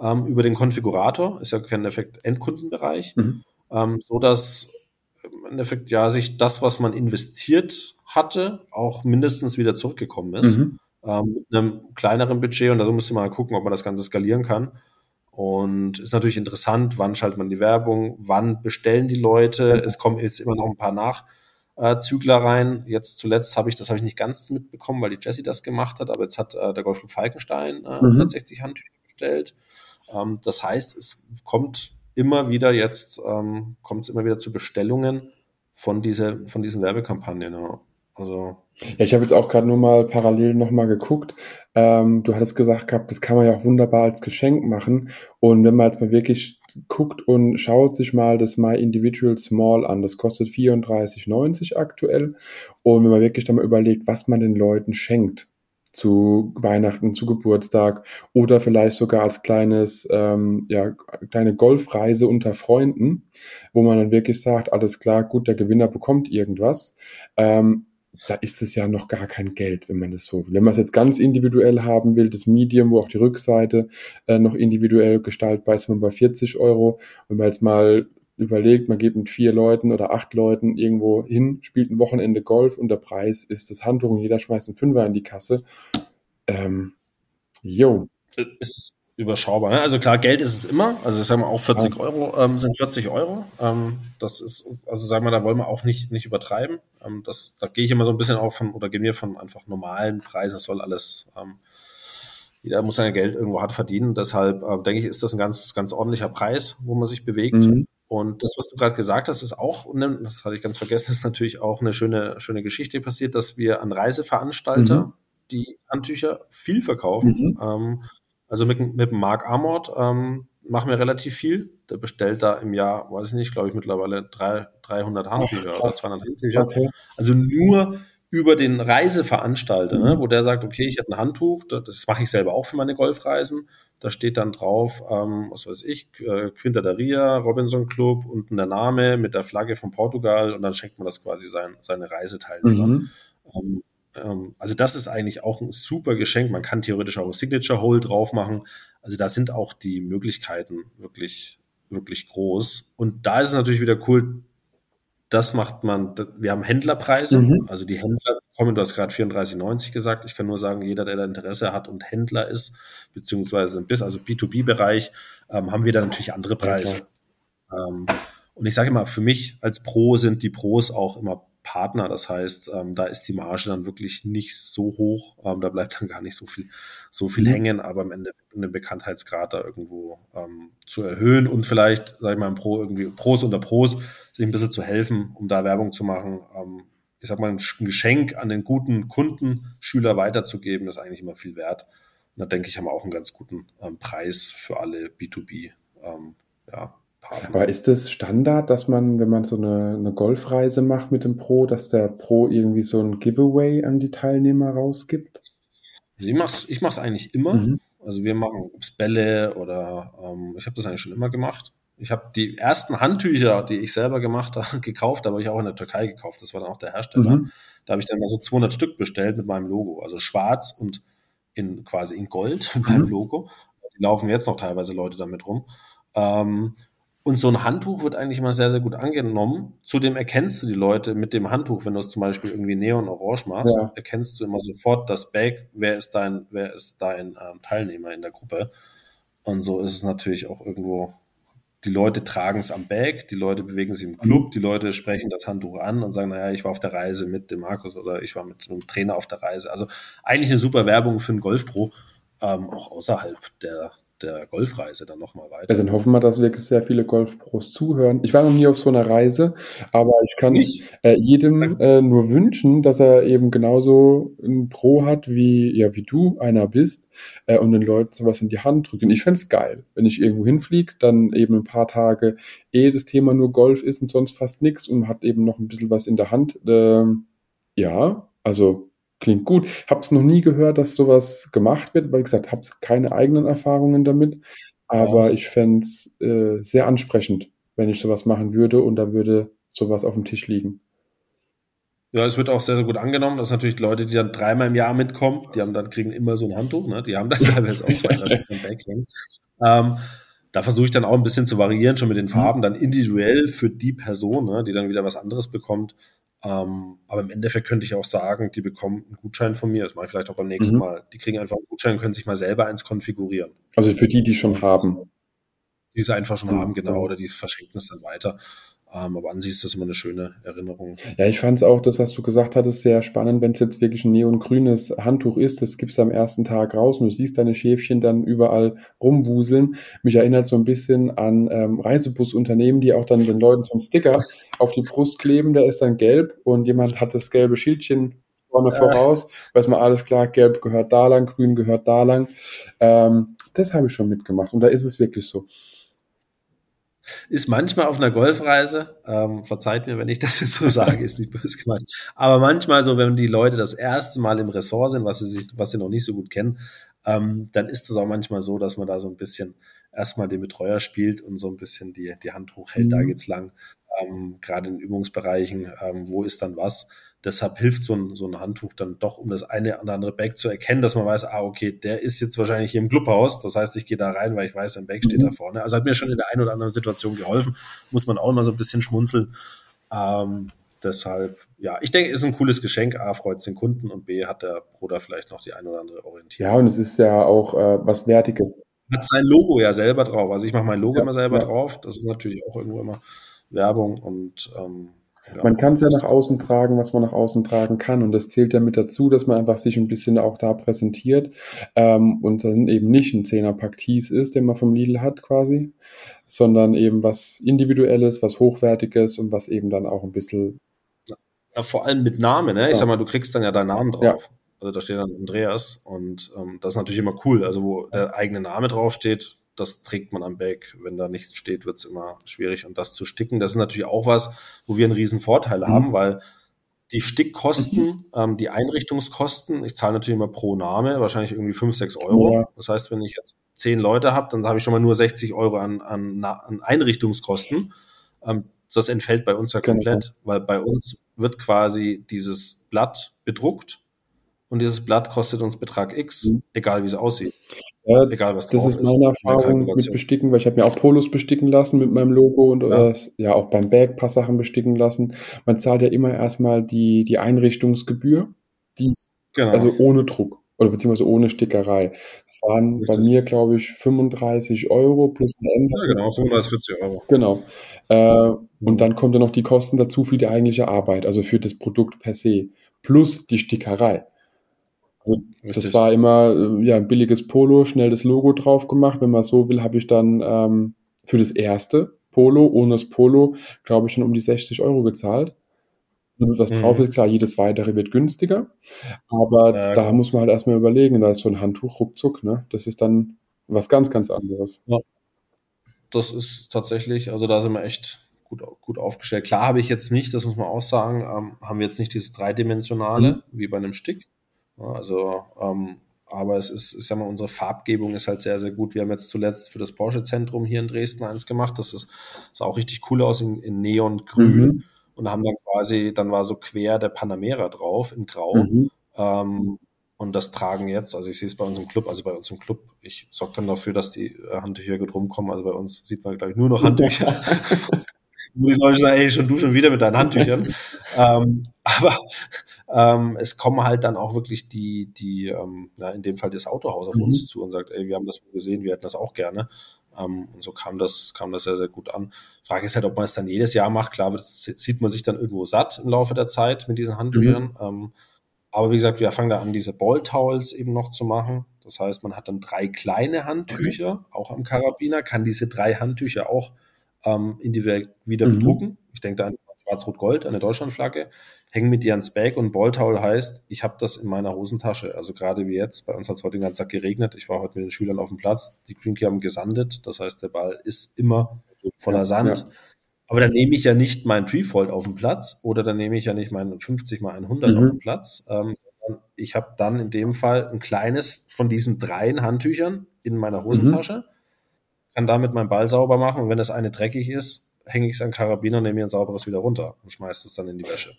ähm, über den Konfigurator, ist ja kein Effekt Endkundenbereich, mhm. ähm, so dass im Endeffekt ja sich das, was man investiert hatte, auch mindestens wieder zurückgekommen ist. Mhm. Ähm, mit einem kleineren Budget und da musste man mal gucken, ob man das Ganze skalieren kann. Und ist natürlich interessant, wann schaltet man die Werbung, wann bestellen die Leute. Mhm. Es kommen jetzt immer noch ein paar Nachzügler rein. Jetzt zuletzt habe ich, das habe ich nicht ganz mitbekommen, weil die Jessie das gemacht hat, aber jetzt hat äh, der Golfclub Falkenstein äh, mhm. 160 Handtücher bestellt. Ähm, das heißt, es kommt immer wieder jetzt, ähm, kommt es immer wieder zu Bestellungen von, diese, von diesen Werbekampagnen. Ja. Also. Ja, ich habe jetzt auch gerade nur mal parallel nochmal geguckt. Ähm, du hattest gesagt gehabt, das kann man ja auch wunderbar als Geschenk machen. Und wenn man jetzt mal wirklich guckt und schaut sich mal das My Individual Small an. Das kostet 34,90 aktuell. Und wenn man wirklich dann mal überlegt, was man den Leuten schenkt, zu Weihnachten, zu Geburtstag oder vielleicht sogar als kleines, ähm, ja, kleine Golfreise unter Freunden, wo man dann wirklich sagt, alles klar, gut, der Gewinner bekommt irgendwas. Ähm, da ist es ja noch gar kein Geld, wenn man das so will. Wenn man es jetzt ganz individuell haben will, das Medium, wo auch die Rückseite äh, noch individuell gestaltbar ist, man bei 40 Euro. Wenn man jetzt mal überlegt, man geht mit vier Leuten oder acht Leuten irgendwo hin, spielt ein Wochenende Golf und der Preis ist das Handtuch und jeder schmeißt einen Fünfer in die Kasse. Ähm, jo. Ist überschaubar. Ne? Also klar, Geld ist es immer. Also sagen wir auch 40 ja. Euro ähm, sind 40 Euro. Ähm, das ist, also sagen wir, da wollen wir auch nicht, nicht übertreiben. Ähm, das, da gehe ich immer so ein bisschen auch von, oder gehen wir von einfach normalen Preisen. Das soll alles, ähm, jeder muss sein Geld irgendwo hart verdienen. Deshalb äh, denke ich, ist das ein ganz, ganz ordentlicher Preis, wo man sich bewegt. Mhm. Und das, was du gerade gesagt hast, ist auch, das hatte ich ganz vergessen, ist natürlich auch eine schöne, schöne Geschichte passiert, dass wir an Reiseveranstalter mhm. die Handtücher viel verkaufen. Mhm. Ähm, also mit, mit dem Mark Amort ähm, machen wir relativ viel. Der bestellt da im Jahr, weiß ich nicht, glaube ich mittlerweile drei, 300 Handtücher Ach, oder 200 Handtücher. Okay. Also nur über den Reiseveranstalter, ne, mhm. ne, wo der sagt, okay, ich habe ein Handtuch, das mache ich selber auch für meine Golfreisen. Da steht dann drauf, ähm, was weiß ich, äh, Quinta da Ria, Robinson Club, unten der Name mit der Flagge von Portugal und dann schenkt man das quasi sein, seine Reiseteilnehmer. Mhm. Ähm, ähm, also das ist eigentlich auch ein super Geschenk. Man kann theoretisch auch ein Signature Hole drauf machen. Also da sind auch die Möglichkeiten wirklich, wirklich groß. Und da ist es natürlich wieder cool, das macht man, wir haben Händlerpreise, mhm. also die Händler kommen, du hast gerade 34,90 gesagt. Ich kann nur sagen, jeder, der da Interesse hat und Händler ist, beziehungsweise bis, also B2B-Bereich, ähm, haben wir da natürlich andere Preise. Ähm, und ich sage immer, für mich als Pro sind die Pros auch immer Partner. Das heißt, ähm, da ist die Marge dann wirklich nicht so hoch. Ähm, da bleibt dann gar nicht so viel, so viel mhm. hängen, aber am Ende einen Bekanntheitsgrad da irgendwo ähm, zu erhöhen und vielleicht, sage ich mal, im Pro irgendwie Pros unter Pros, sich ein bisschen zu helfen, um da Werbung zu machen. Ich sag mal, ein Geschenk an den guten Kunden, Schüler weiterzugeben, ist eigentlich immer viel wert. Und da denke ich, haben wir auch einen ganz guten ähm, Preis für alle B2B ähm, ja, Partner. Aber ist es Standard, dass man, wenn man so eine, eine Golfreise macht mit dem Pro, dass der Pro irgendwie so ein Giveaway an die Teilnehmer rausgibt? Also ich mache es ich mach's eigentlich immer. Mhm. Also wir machen Bälle oder ähm, ich habe das eigentlich schon immer gemacht. Ich habe die ersten Handtücher, die ich selber gemacht habe, gekauft, aber ich auch in der Türkei gekauft. Das war dann auch der Hersteller. Mhm. Da habe ich dann mal so 200 Stück bestellt mit meinem Logo, also schwarz und in quasi in Gold mit meinem mhm. Logo. Die laufen jetzt noch teilweise Leute damit rum. Ähm, und so ein Handtuch wird eigentlich immer sehr, sehr gut angenommen. Zudem erkennst du die Leute mit dem Handtuch, wenn du es zum Beispiel irgendwie neon orange machst, ja. erkennst du immer sofort das Bag, wer ist dein, wer ist dein ähm, Teilnehmer in der Gruppe. Und so ist es natürlich auch irgendwo, die Leute tragen es am Bag, die Leute bewegen sich im Club, mhm. die Leute sprechen das Handtuch an und sagen, naja, ich war auf der Reise mit dem Markus oder ich war mit einem Trainer auf der Reise. Also eigentlich eine super Werbung für einen Golfpro, ähm, auch außerhalb der, der Golfreise dann nochmal weiter. Ja, dann hoffen wir, dass wirklich sehr viele Golfpros zuhören. Ich war noch nie auf so einer Reise, aber ich kann es äh, jedem äh, nur wünschen, dass er eben genauso ein Pro hat, wie, ja, wie du einer bist äh, und den Leuten sowas in die Hand drückt. Und ich fände es geil, wenn ich irgendwo hinfliege, dann eben ein paar Tage eh das Thema nur Golf ist und sonst fast nichts und hat eben noch ein bisschen was in der Hand. Ähm, ja, also klingt gut. Habe es noch nie gehört, dass sowas gemacht wird, weil ich gesagt habe keine eigenen Erfahrungen damit. Aber ja. ich fände es äh, sehr ansprechend, wenn ich sowas machen würde und da würde sowas auf dem Tisch liegen. Ja, es wird auch sehr, sehr gut angenommen. Das sind natürlich Leute, die dann dreimal im Jahr mitkommen. Die haben dann, kriegen immer so ein Handtuch, ne? Die haben dann teilweise auch zwei, drei Stunden Backhängen. Ähm, da versuche ich dann auch ein bisschen zu variieren, schon mit den. Farben, dann individuell für die Person, ne, die dann wieder was anderes bekommt. Ähm, aber im Endeffekt könnte ich auch sagen, die bekommen einen Gutschein von mir. Das mache ich vielleicht auch beim nächsten mhm. Mal. Die kriegen einfach einen Gutschein, können sich mal selber eins konfigurieren. Also für die, die schon haben. Die sie einfach schon mhm. haben, genau, oder die verschenken es dann weiter. Ähm, aber an sich ist das immer eine schöne Erinnerung. Ja, ich fand es auch, das, was du gesagt hattest, sehr spannend, wenn es jetzt wirklich ein neongrünes Handtuch ist. Das gibst du am ersten Tag raus und du siehst deine Schäfchen dann überall rumwuseln. Mich erinnert so ein bisschen an ähm, Reisebusunternehmen, die auch dann den Leuten so einen Sticker auf die Brust kleben. Der ist dann gelb und jemand hat das gelbe Schildchen vorne äh. voraus. Weiß man alles klar, gelb gehört da lang, grün gehört da lang. Ähm, das habe ich schon mitgemacht und da ist es wirklich so. Ist manchmal auf einer Golfreise, ähm, verzeiht mir, wenn ich das jetzt so sage, ist nicht böse gemeint. Aber manchmal so, wenn die Leute das erste Mal im Ressort sind, was sie sich, was sie noch nicht so gut kennen, ähm, dann ist es auch manchmal so, dass man da so ein bisschen erstmal den Betreuer spielt und so ein bisschen die, die Hand hochhält, mhm. da geht's lang. Ähm, Gerade in Übungsbereichen, ähm, wo ist dann was? Deshalb hilft so ein, so ein Handtuch dann doch, um das eine oder andere Bag zu erkennen, dass man weiß, ah, okay, der ist jetzt wahrscheinlich hier im Clubhaus. Das heißt, ich gehe da rein, weil ich weiß, ein Bag steht mhm. da vorne. Also hat mir schon in der einen oder anderen Situation geholfen. Muss man auch immer so ein bisschen schmunzeln. Ähm, deshalb, ja, ich denke, ist ein cooles Geschenk. A, freut es den Kunden und B, hat der Bruder vielleicht noch die eine oder andere Orientierung. Ja, und es ist ja auch äh, was Wertiges. Hat sein Logo ja selber drauf. Also ich mache mein Logo ja, immer selber ja. drauf. Das ist natürlich auch irgendwo immer Werbung und ähm, ja. Man kann es ja nach außen tragen, was man nach außen tragen kann. Und das zählt ja mit dazu, dass man einfach sich ein bisschen auch da präsentiert ähm, und dann eben nicht ein Zehnerpack Tees ist, den man vom Lidl hat quasi, sondern eben was Individuelles, was Hochwertiges und was eben dann auch ein bisschen. Ja, vor allem mit Namen, ne? Ich ja. sag mal, du kriegst dann ja deinen Namen drauf. Ja. Also da steht dann Andreas und ähm, das ist natürlich immer cool. Also wo der eigene Name draufsteht, das trägt man am Bag. Wenn da nichts steht, wird es immer schwierig. Und das zu sticken, das ist natürlich auch was, wo wir einen riesen Vorteil mhm. haben, weil die Stickkosten, mhm. ähm, die Einrichtungskosten, ich zahle natürlich immer pro Name, wahrscheinlich irgendwie 5, 6 Euro. Ja. Das heißt, wenn ich jetzt zehn Leute habe, dann habe ich schon mal nur 60 Euro an, an, an Einrichtungskosten. Ähm, das entfällt bei uns ja genau. komplett, genau. weil bei uns wird quasi dieses Blatt bedruckt und dieses Blatt kostet uns Betrag X, mhm. egal wie es aussieht. Ja, Egal, was das ist meine ist. Erfahrung mit Besticken, weil ich habe mir auch Polos besticken lassen mit meinem Logo und ja, äh, ja auch beim Bag paar Sachen besticken lassen. Man zahlt ja immer erstmal die, die Einrichtungsgebühr, die genau. also ohne Druck oder beziehungsweise ohne Stickerei. Das waren Richtig. bei mir, glaube ich, 35 Euro plus ein Ende. Ja, genau, 35, 40 Euro. Genau. Äh. Und dann kommt ja noch die Kosten dazu für die eigentliche Arbeit, also für das Produkt per se, plus die Stickerei. Also das war immer äh, ja, ein billiges Polo, schnell das Logo drauf gemacht. Wenn man so will, habe ich dann ähm, für das erste Polo, ohne das Polo, glaube ich, schon um die 60 Euro gezahlt. Und was mhm. drauf ist, klar, jedes weitere wird günstiger. Aber ja, da muss man halt erstmal überlegen, da ist so ein Handtuch ruckzuck, ne? Das ist dann was ganz, ganz anderes. Ja. Das ist tatsächlich, also da sind wir echt gut, gut aufgestellt. Klar habe ich jetzt nicht, das muss man auch sagen, ähm, haben wir jetzt nicht dieses dreidimensionale mhm. wie bei einem Stick. Also, ähm, aber es ist, ich sag mal, unsere Farbgebung ist halt sehr, sehr gut. Wir haben jetzt zuletzt für das Porsche-Zentrum hier in Dresden eins gemacht. Das ist, sah auch richtig cool aus in, in Neongrün. Mhm. Und haben dann quasi, dann war so quer der Panamera drauf in Grau. Mhm. Ähm, und das tragen jetzt, also ich sehe es bei uns im Club, also bei uns im Club, ich sorge dann dafür, dass die Handtücher gut rumkommen. Also bei uns sieht man, glaube ich, nur noch Handtücher. wo die Leute sagen, ey, schon du schon wieder mit deinen Handtüchern. ähm, aber ähm, es kommen halt dann auch wirklich die, die, ähm, ja, in dem Fall das Autohaus auf mhm. uns zu und sagt, ey, wir haben das gesehen, wir hätten das auch gerne. Ähm, und so kam das, kam das sehr, sehr gut an. Frage ist halt, ob man es dann jedes Jahr macht. Klar, das sieht man sich dann irgendwo satt im Laufe der Zeit mit diesen Handtüchern. Mhm. Ähm, aber wie gesagt, wir fangen da an, diese Ball-Towels eben noch zu machen. Das heißt, man hat dann drei kleine Handtücher, okay. auch am Karabiner, kann diese drei Handtücher auch ähm, individuell wieder mhm. bedrucken. Ich denke da an Schwarz-Rot-Gold, eine Deutschlandflagge, hängen mit dir ans Bag und Balltowel heißt, ich habe das in meiner Hosentasche. Also gerade wie jetzt, bei uns hat es heute den ganzen Tag geregnet. Ich war heute mit den Schülern auf dem Platz. Die Greenkey haben gesandet. Das heißt, der Ball ist immer voller Sand. Ja. Aber dann nehme ich ja nicht mein Treefold auf dem Platz oder dann nehme ich ja nicht meinen 50 mal 100 mhm. auf dem Platz. Ähm, ich habe dann in dem Fall ein kleines von diesen dreien Handtüchern in meiner Hosentasche. Mhm kann damit meinen Ball sauber machen und wenn das eine dreckig ist, hänge ich es an Karabiner nehme mir ein sauberes wieder runter und schmeiße es dann in die Wäsche.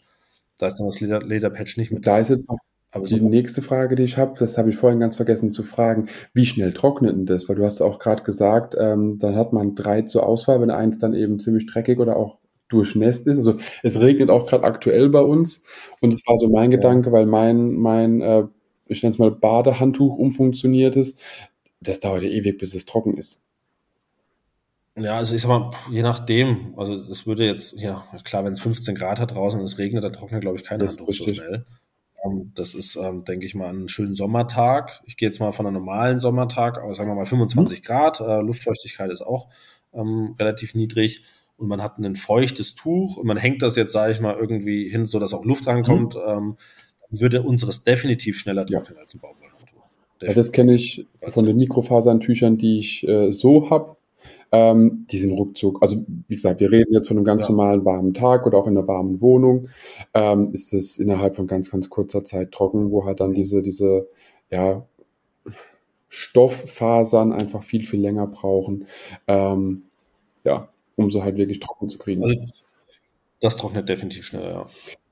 Da ist dann das Leder, Lederpatch nicht mit. Da ist jetzt noch aber die so nächste Frage, die ich habe, das habe ich vorhin ganz vergessen zu fragen, wie schnell trocknet denn das? Weil du hast auch gerade gesagt, ähm, dann hat man drei zur Auswahl, wenn eins dann eben ziemlich dreckig oder auch durchnässt ist. Also es regnet auch gerade aktuell bei uns und es war so mein ja. Gedanke, weil mein, mein äh, ich nenne es mal Badehandtuch umfunktioniert ist, das dauert ja ewig, bis es trocken ist. Ja, also ich sag mal, je nachdem, also das würde jetzt, ja, klar, wenn es 15 Grad hat draußen und es regnet, dann trocknet, glaube ich, keine das Handtuch so schnell. Ähm, das ist, ähm, denke ich mal, ein schöner Sommertag. Ich gehe jetzt mal von einem normalen Sommertag aus, sagen wir mal 25 mhm. Grad. Äh, Luftfeuchtigkeit ist auch ähm, relativ niedrig und man hat ein feuchtes Tuch und man hängt das jetzt, sage ich mal, irgendwie hin, so dass auch Luft rankommt, mhm. ähm, dann würde unseres definitiv schneller trocknen ja. als ein Baumwollhandtuch. Ja, das kenne ich von den Mikrofasern-Tüchern, die ich äh, so habe Ähm, die sind ruckzuck. Also wie gesagt, wir reden jetzt von einem ganz Ja. normalen warmen Tag oder auch in einer warmen Wohnung. Ähm, ist es innerhalb von ganz, ganz kurzer Zeit trocken, wo halt dann diese, diese, ja, Stofffasern einfach viel, viel länger brauchen. Ähm, ja, um sie halt wirklich trocken zu kriegen. Also das trocknet definitiv schneller, ja.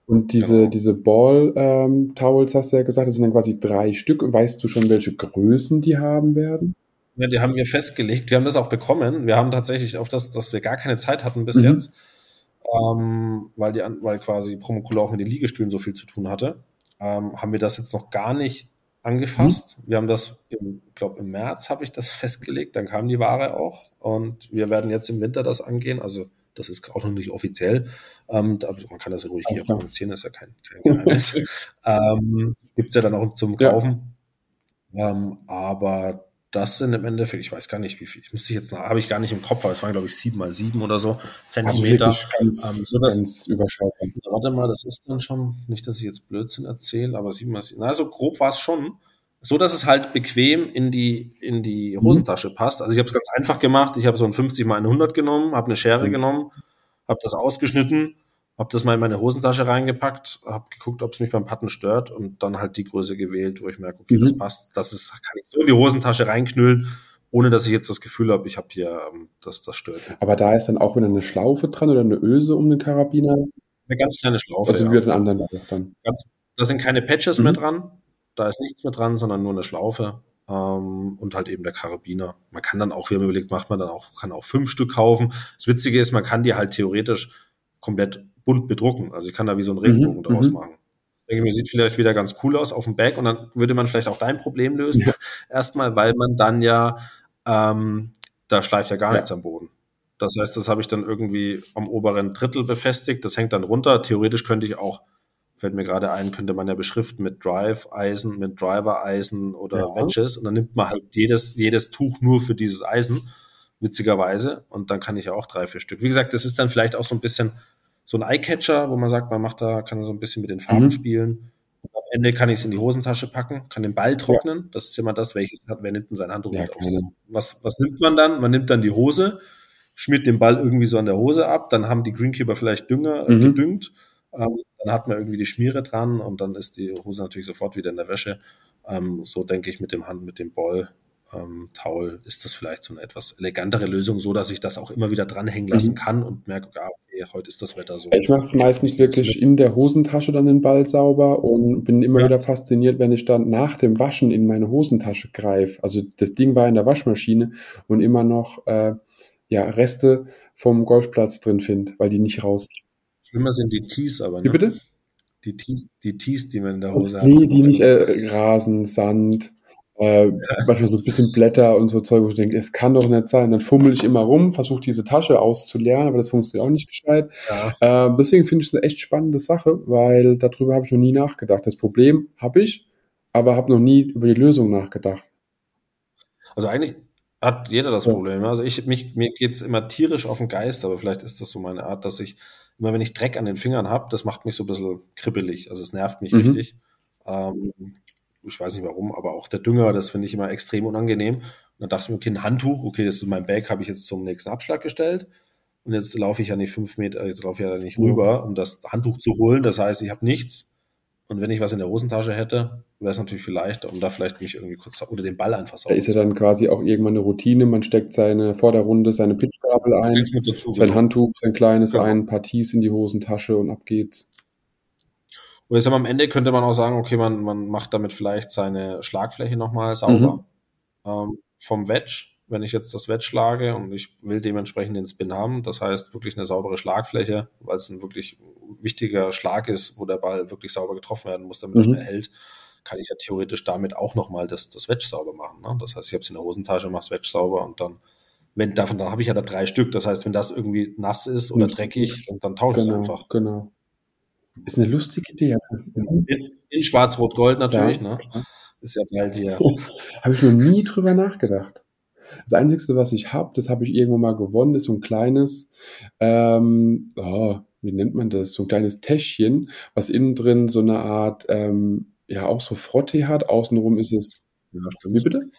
Und diese, Genau. diese Ball-Towels, hast du ja gesagt, das sind dann quasi drei Stück. Weißt du schon, welche Größen die haben werden? Ja, die haben wir festgelegt. Wir haben das auch bekommen. Wir haben tatsächlich auf das, dass wir gar keine Zeit hatten bis Mhm. jetzt, ähm, weil, die, weil quasi Promokula auch mit den Liegestühlen so viel zu tun hatte, ähm, haben wir das jetzt noch gar nicht angefasst. Wir haben das, ich glaube, im März habe ich das festgelegt. Dann kam die Ware auch und wir werden jetzt im Winter das angehen. Also das ist auch noch nicht offiziell. Ähm, da- man kann das ja ruhig hier kommunizieren, ist ja kein, kein Geheimnis. ähm, Gibt es ja dann auch zum Ja. Kaufen. Ähm, aber das sind im Endeffekt, ich weiß gar nicht, wie viel, ich müsste jetzt nach, habe ich gar nicht im Kopf, aber es waren, glaube ich, sieben mal sieben oder so Also Zentimeter. wirklich ganz, Ähm, so dass- überschaubar. Warte mal, das ist dann schon, nicht, dass ich jetzt Blödsinn erzähle, aber sieben mal sieben. Na, so grob war es schon. So, dass es halt bequem in die, in die Mhm. Hosentasche passt. Also ich habe es ganz einfach gemacht. Ich habe so ein 50 mal 100 genommen, habe eine Schere Mhm. genommen, habe das ausgeschnitten, habe das mal in meine Hosentasche reingepackt, habe geguckt, ob es mich beim Patten stört und dann halt die Größe gewählt, wo ich merke, okay, Mhm. das passt. Das ist, kann ich so in die Hosentasche reinknüllen, ohne dass ich jetzt das Gefühl habe, ich habe hier, ähm, das, das stört. Aber da ist dann auch wieder eine Schlaufe dran oder eine Öse um den Karabiner. Eine ganz kleine Schlaufe. Also ja. wie den anderen auch dann. Ganz, da sind keine Patches Mhm. mehr dran. Da ist nichts mehr dran, sondern nur eine Schlaufe. Ähm, und halt eben der Karabiner. Man kann dann auch, wie man überlegt, macht man dann auch, kann auch fünf Stück kaufen. Das Witzige ist, man kann die halt theoretisch komplett bunt bedrucken. Also ich kann da wie so einen Regenbogen Mhm, daraus mhm. machen. Ich denke mir, sieht vielleicht wieder ganz cool aus auf dem Bag und dann würde man vielleicht auch dein Problem lösen. Ja. Erstmal, weil man dann ja, ähm, da schleift ja gar Ja. nichts am Boden. Das heißt, das habe ich dann irgendwie am oberen Drittel befestigt. Das hängt dann runter. Theoretisch könnte ich auch, fällt mir gerade ein, könnte man ja beschriften mit Drive-Eisen, mit Driver-Eisen oder Ja. Wedges. Und dann nimmt man halt jedes, jedes Tuch nur für dieses Eisen, witzigerweise. Und dann kann ich ja auch drei, vier Stück. Wie gesagt, das ist dann vielleicht auch so ein bisschen so ein Eye-Catcher, wo man sagt, man macht da, kann so ein bisschen mit den Farben Mhm. spielen. Und am Ende kann ich es in die Hosentasche packen, kann den Ball trocknen. Das ist immer das, welches hat, wer nimmt denn sein Handtuch Ja, mit was, was nimmt man dann? Man nimmt dann die Hose, schmiert den Ball irgendwie so an der Hose ab, dann haben die Greenkeeper vielleicht Dünger äh, Mhm. gedüngt, ähm, dann hat man irgendwie die Schmiere dran und dann ist die Hose natürlich sofort wieder in der Wäsche. Ähm, so denke ich mit dem Hand, mit dem Ball. Ähm, Towel ist das vielleicht so eine etwas elegantere Lösung, so dass ich das auch immer wieder dranhängen lassen Mhm. kann und merke, ah, okay, heute ist das Wetter so. Ich mache es meistens wirklich in der Hosentasche dann den Ball sauber und bin immer Ja. wieder fasziniert, wenn ich dann nach dem Waschen in meine Hosentasche greife. Also das Ding war in der Waschmaschine und immer noch äh, ja, Reste vom Golfplatz drin finde, weil die nicht raus. Schlimmer sind die Tees aber, Wie ne? bitte? Die Tees, die Tees, die man in der Hose hat. Nee, sind die nicht äh, Rasen, Sand, äh, manchmal so ein bisschen Blätter und so Zeug, wo ich denke, es kann doch nicht sein. Dann fummel ich immer rum, versuche diese Tasche auszuleeren, aber das funktioniert auch nicht gescheit. Ja. Äh, deswegen finde ich es eine echt spannende Sache, weil darüber habe ich noch nie nachgedacht. Das Problem habe ich, aber habe noch nie über die Lösung nachgedacht. Also eigentlich hat jeder das Ja. Problem. Also ich, mich, mir geht's immer tierisch auf den Geist, aber vielleicht ist das so meine Art, dass ich immer, wenn ich Dreck an den Fingern habe, das macht mich so ein bisschen kribbelig. Also es nervt mich Mhm. richtig. Ähm, ich weiß nicht warum, aber auch der Dünger, das finde ich immer extrem unangenehm. Und dann dachte ich mir, okay, ein Handtuch, okay, das ist mein Bag, habe ich jetzt zum nächsten Abschlag gestellt. Und jetzt laufe ich ja nicht fünf Meter, jetzt laufe ich ja nicht rüber, um das Handtuch zu holen. Das heißt, ich habe nichts. Und wenn ich was in der Hosentasche hätte, wäre es natürlich viel leichter, um da vielleicht mich irgendwie kurz oder den Ball einfach Da sauber ist ja dann quasi auch irgendwann eine Routine. Man steckt seine vor der Runde seine Pitchgabel ein, dazu, sein genau. Handtuch, sein kleines Genau. ein, Tees in die Hosentasche und ab geht's. Und jetzt am Ende könnte man auch sagen, okay, man, man macht damit vielleicht seine Schlagfläche nochmal sauber. Ähm, vom Wedge, wenn ich jetzt das Wedge schlage und ich will dementsprechend den Spin haben, das heißt wirklich eine saubere Schlagfläche, weil es ein wirklich wichtiger Schlag ist, wo der Ball wirklich sauber getroffen werden muss, damit er Mhm. schnell hält, kann ich ja theoretisch damit auch nochmal das, das Wedge sauber machen. Ne? Das heißt, ich habe es in der Hosentasche, mache das Wedge sauber und dann, wenn davon, dann habe ich ja da drei Stück. Das heißt, wenn das irgendwie nass ist oder Und- dreckig, dann tausche ich Genau, einfach. genau. Ist eine lustige Idee. Also, In, in Schwarz-Rot-Gold natürlich, Ja. ne? Ist ja bald hier. Habe ich noch nie drüber nachgedacht. Das Einzige, was ich habe, das habe ich irgendwo mal gewonnen, ist so ein kleines, ähm, oh, wie nennt man das? So ein kleines Täschchen, was innen drin so eine Art, ähm, ja, auch so Frottee hat. Außenrum ist es, Ja, wie bitte?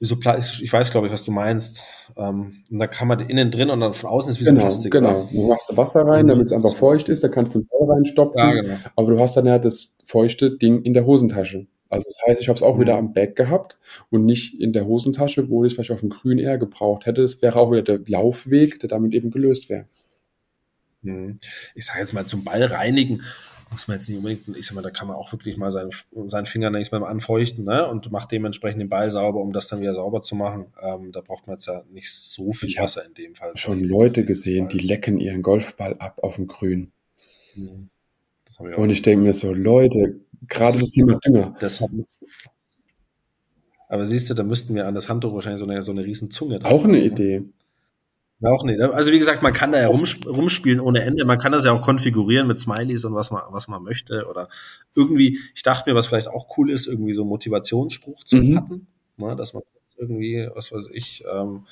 So ich weiß, glaube ich, was du meinst. Ähm, und da kann man innen drin und dann von außen ist wie genau, so Plastik. Genau, du machst Wasser rein, damit es einfach feucht ist, da kannst du ein Ball reinstopfen, ja, genau. aber du hast dann ja das feuchte Ding in der Hosentasche. Also das heißt, ich habe es auch mhm. wieder am Back gehabt und nicht in der Hosentasche, wo ich es vielleicht auf dem Grün eher gebraucht hätte. Das wäre auch wieder der Laufweg, der damit eben gelöst wäre. Mhm. Ich sage jetzt mal zum Ball reinigen muss man jetzt nicht unbedingt, ich sag mal, da kann man auch wirklich mal seinen, seinen Finger nächstes Mal anfeuchten ne? und macht dementsprechend den Ball sauber, um das dann wieder sauber zu machen. Ähm, da braucht man jetzt ja nicht so viel ich Wasser in dem Fall. Schon Leute gesehen, die lecken ihren Golfball ab auf dem Grün. Mhm. Ich und ich denke mir so, Leute, gerade das Thema Dünger. Das hat, aber siehst du, da müssten wir an das Handtuch wahrscheinlich so eine, so eine riesen Zunge Auch eine Idee. Auch nicht. Also wie gesagt, man kann da ja rumspielen ohne Ende. Man kann das ja auch konfigurieren mit Smileys und was man, was man möchte. Oder irgendwie, ich dachte mir, was vielleicht auch cool ist, irgendwie so einen Motivationsspruch zu mhm. packen. Ne, dass man irgendwie, was weiß ich, ähm,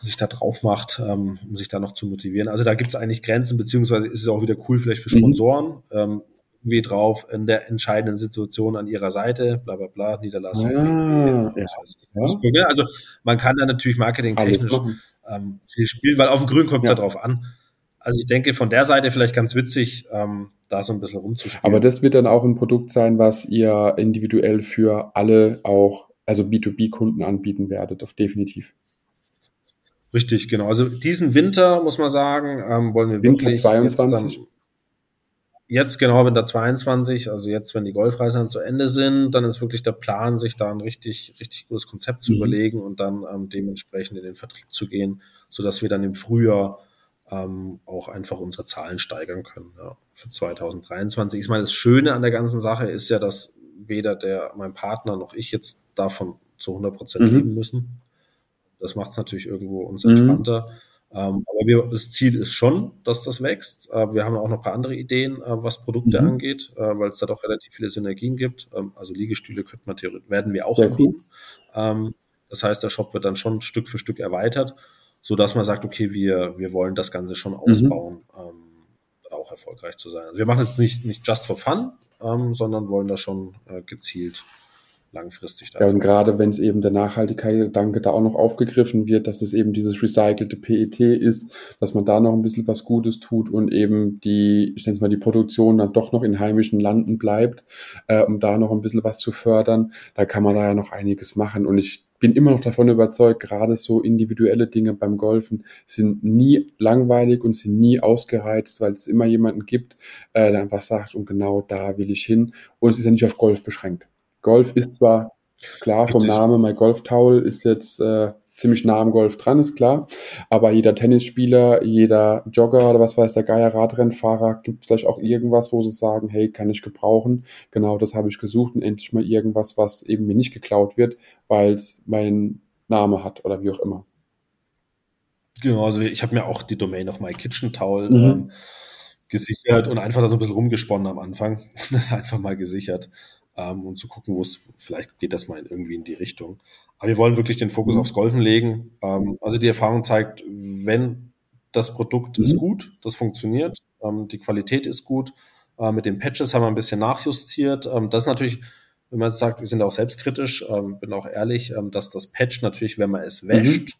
sich da drauf macht, ähm, um sich da noch zu motivieren. Also da gibt es eigentlich Grenzen, beziehungsweise ist es auch wieder cool vielleicht für mhm. Sponsoren. Mhm. Ähm, irgendwie drauf in der entscheidenden Situation an ihrer Seite, bla bla bla, Niederlassung. Ja, ja. ja. Also man kann da natürlich marketingtechnisch ähm, viel spielen, weil auf dem Grün kommt es ja. ja drauf an. Also ich denke, von der Seite vielleicht ganz witzig, ähm, da so ein bisschen rumzuspielen. Aber das wird dann auch ein Produkt sein, was ihr individuell für alle auch, also B2B-Kunden anbieten werdet, auf definitiv. Richtig, genau. Also diesen Winter, muss man sagen, ähm, wollen wir Winter wirklich 22. Jetzt, genau Winter 22, also jetzt, wenn die Golfreisen zu Ende sind, dann ist wirklich der Plan, sich da ein richtig, richtig gutes Konzept zu mhm. überlegen und dann ähm, dementsprechend in den Vertrieb zu gehen, sodass wir dann im Frühjahr ähm, auch einfach unsere Zahlen steigern können ja, für 2023. Ich meine, das Schöne an der ganzen Sache ist ja, dass weder der, mein Partner noch ich jetzt davon zu 100 Prozent mhm. leben müssen. Das macht es natürlich irgendwo uns mhm. entspannter. Mhm. Ähm, aber wir, das Ziel ist schon, dass das wächst. Äh, wir haben auch noch ein paar andere Ideen, äh, was Produkte mhm. angeht, äh, weil es da doch relativ viele Synergien gibt. Ähm, also Liegestühle könnte man theoretisch, werden wir auch Sehr. Cool. Ähm, das heißt, der Shop wird dann schon Stück für Stück erweitert, so dass man sagt, okay, wir, wir wollen das Ganze schon mhm. ausbauen, mhm. auch erfolgreich zu sein. Also wir machen es nicht, nicht just for fun, ähm, sondern wollen da schon äh, gezielt langfristig. Ja, und gerade wenn es eben der Nachhaltigkeit-Gedanke da auch noch aufgegriffen wird, dass es eben dieses recycelte PET ist, dass man da noch ein bisschen was Gutes tut und eben die, ich nenne es mal, die Produktion dann doch noch in heimischen Landen bleibt, äh, um da noch ein bisschen was zu fördern, da kann man da ja noch einiges machen. Und ich bin immer noch davon überzeugt, gerade so individuelle Dinge beim Golfen sind nie langweilig und sind nie ausgereizt, weil es immer jemanden gibt, äh, der einfach sagt, und genau da will ich hin. Und es ist ja nicht auf Golf beschränkt. Golf ist zwar klar vom Namen, mein Golf Towel ist jetzt äh, ziemlich nah am Golf dran, ist klar. Aber jeder Tennisspieler, jeder Jogger oder was weiß der Geier, Radrennfahrer, gibt vielleicht auch irgendwas, wo sie sagen, hey, kann ich gebrauchen. Genau das habe ich gesucht und endlich mal irgendwas, was eben mir nicht geklaut wird, weil es meinen Name hat oder wie auch immer. Genau, also ich habe mir auch die Domain auf My Kitchen Towel mhm. ähm, gesichert und einfach da so ein bisschen rumgesponnen am Anfang. Das einfach mal gesichert ähm, und zu gucken, wo es, vielleicht geht das mal irgendwie in die Richtung. Aber wir wollen wirklich den Fokus mhm. aufs Golfen legen. Ähm, also die Erfahrung zeigt, wenn das Produkt mhm. ist gut, das funktioniert, ähm, die Qualität ist gut. Äh, mit den Patches haben wir ein bisschen nachjustiert. Ähm, das ist natürlich, wenn man jetzt sagt, wir sind auch selbstkritisch, ähm, bin auch ehrlich, ähm, dass das Patch natürlich, wenn man es wäscht,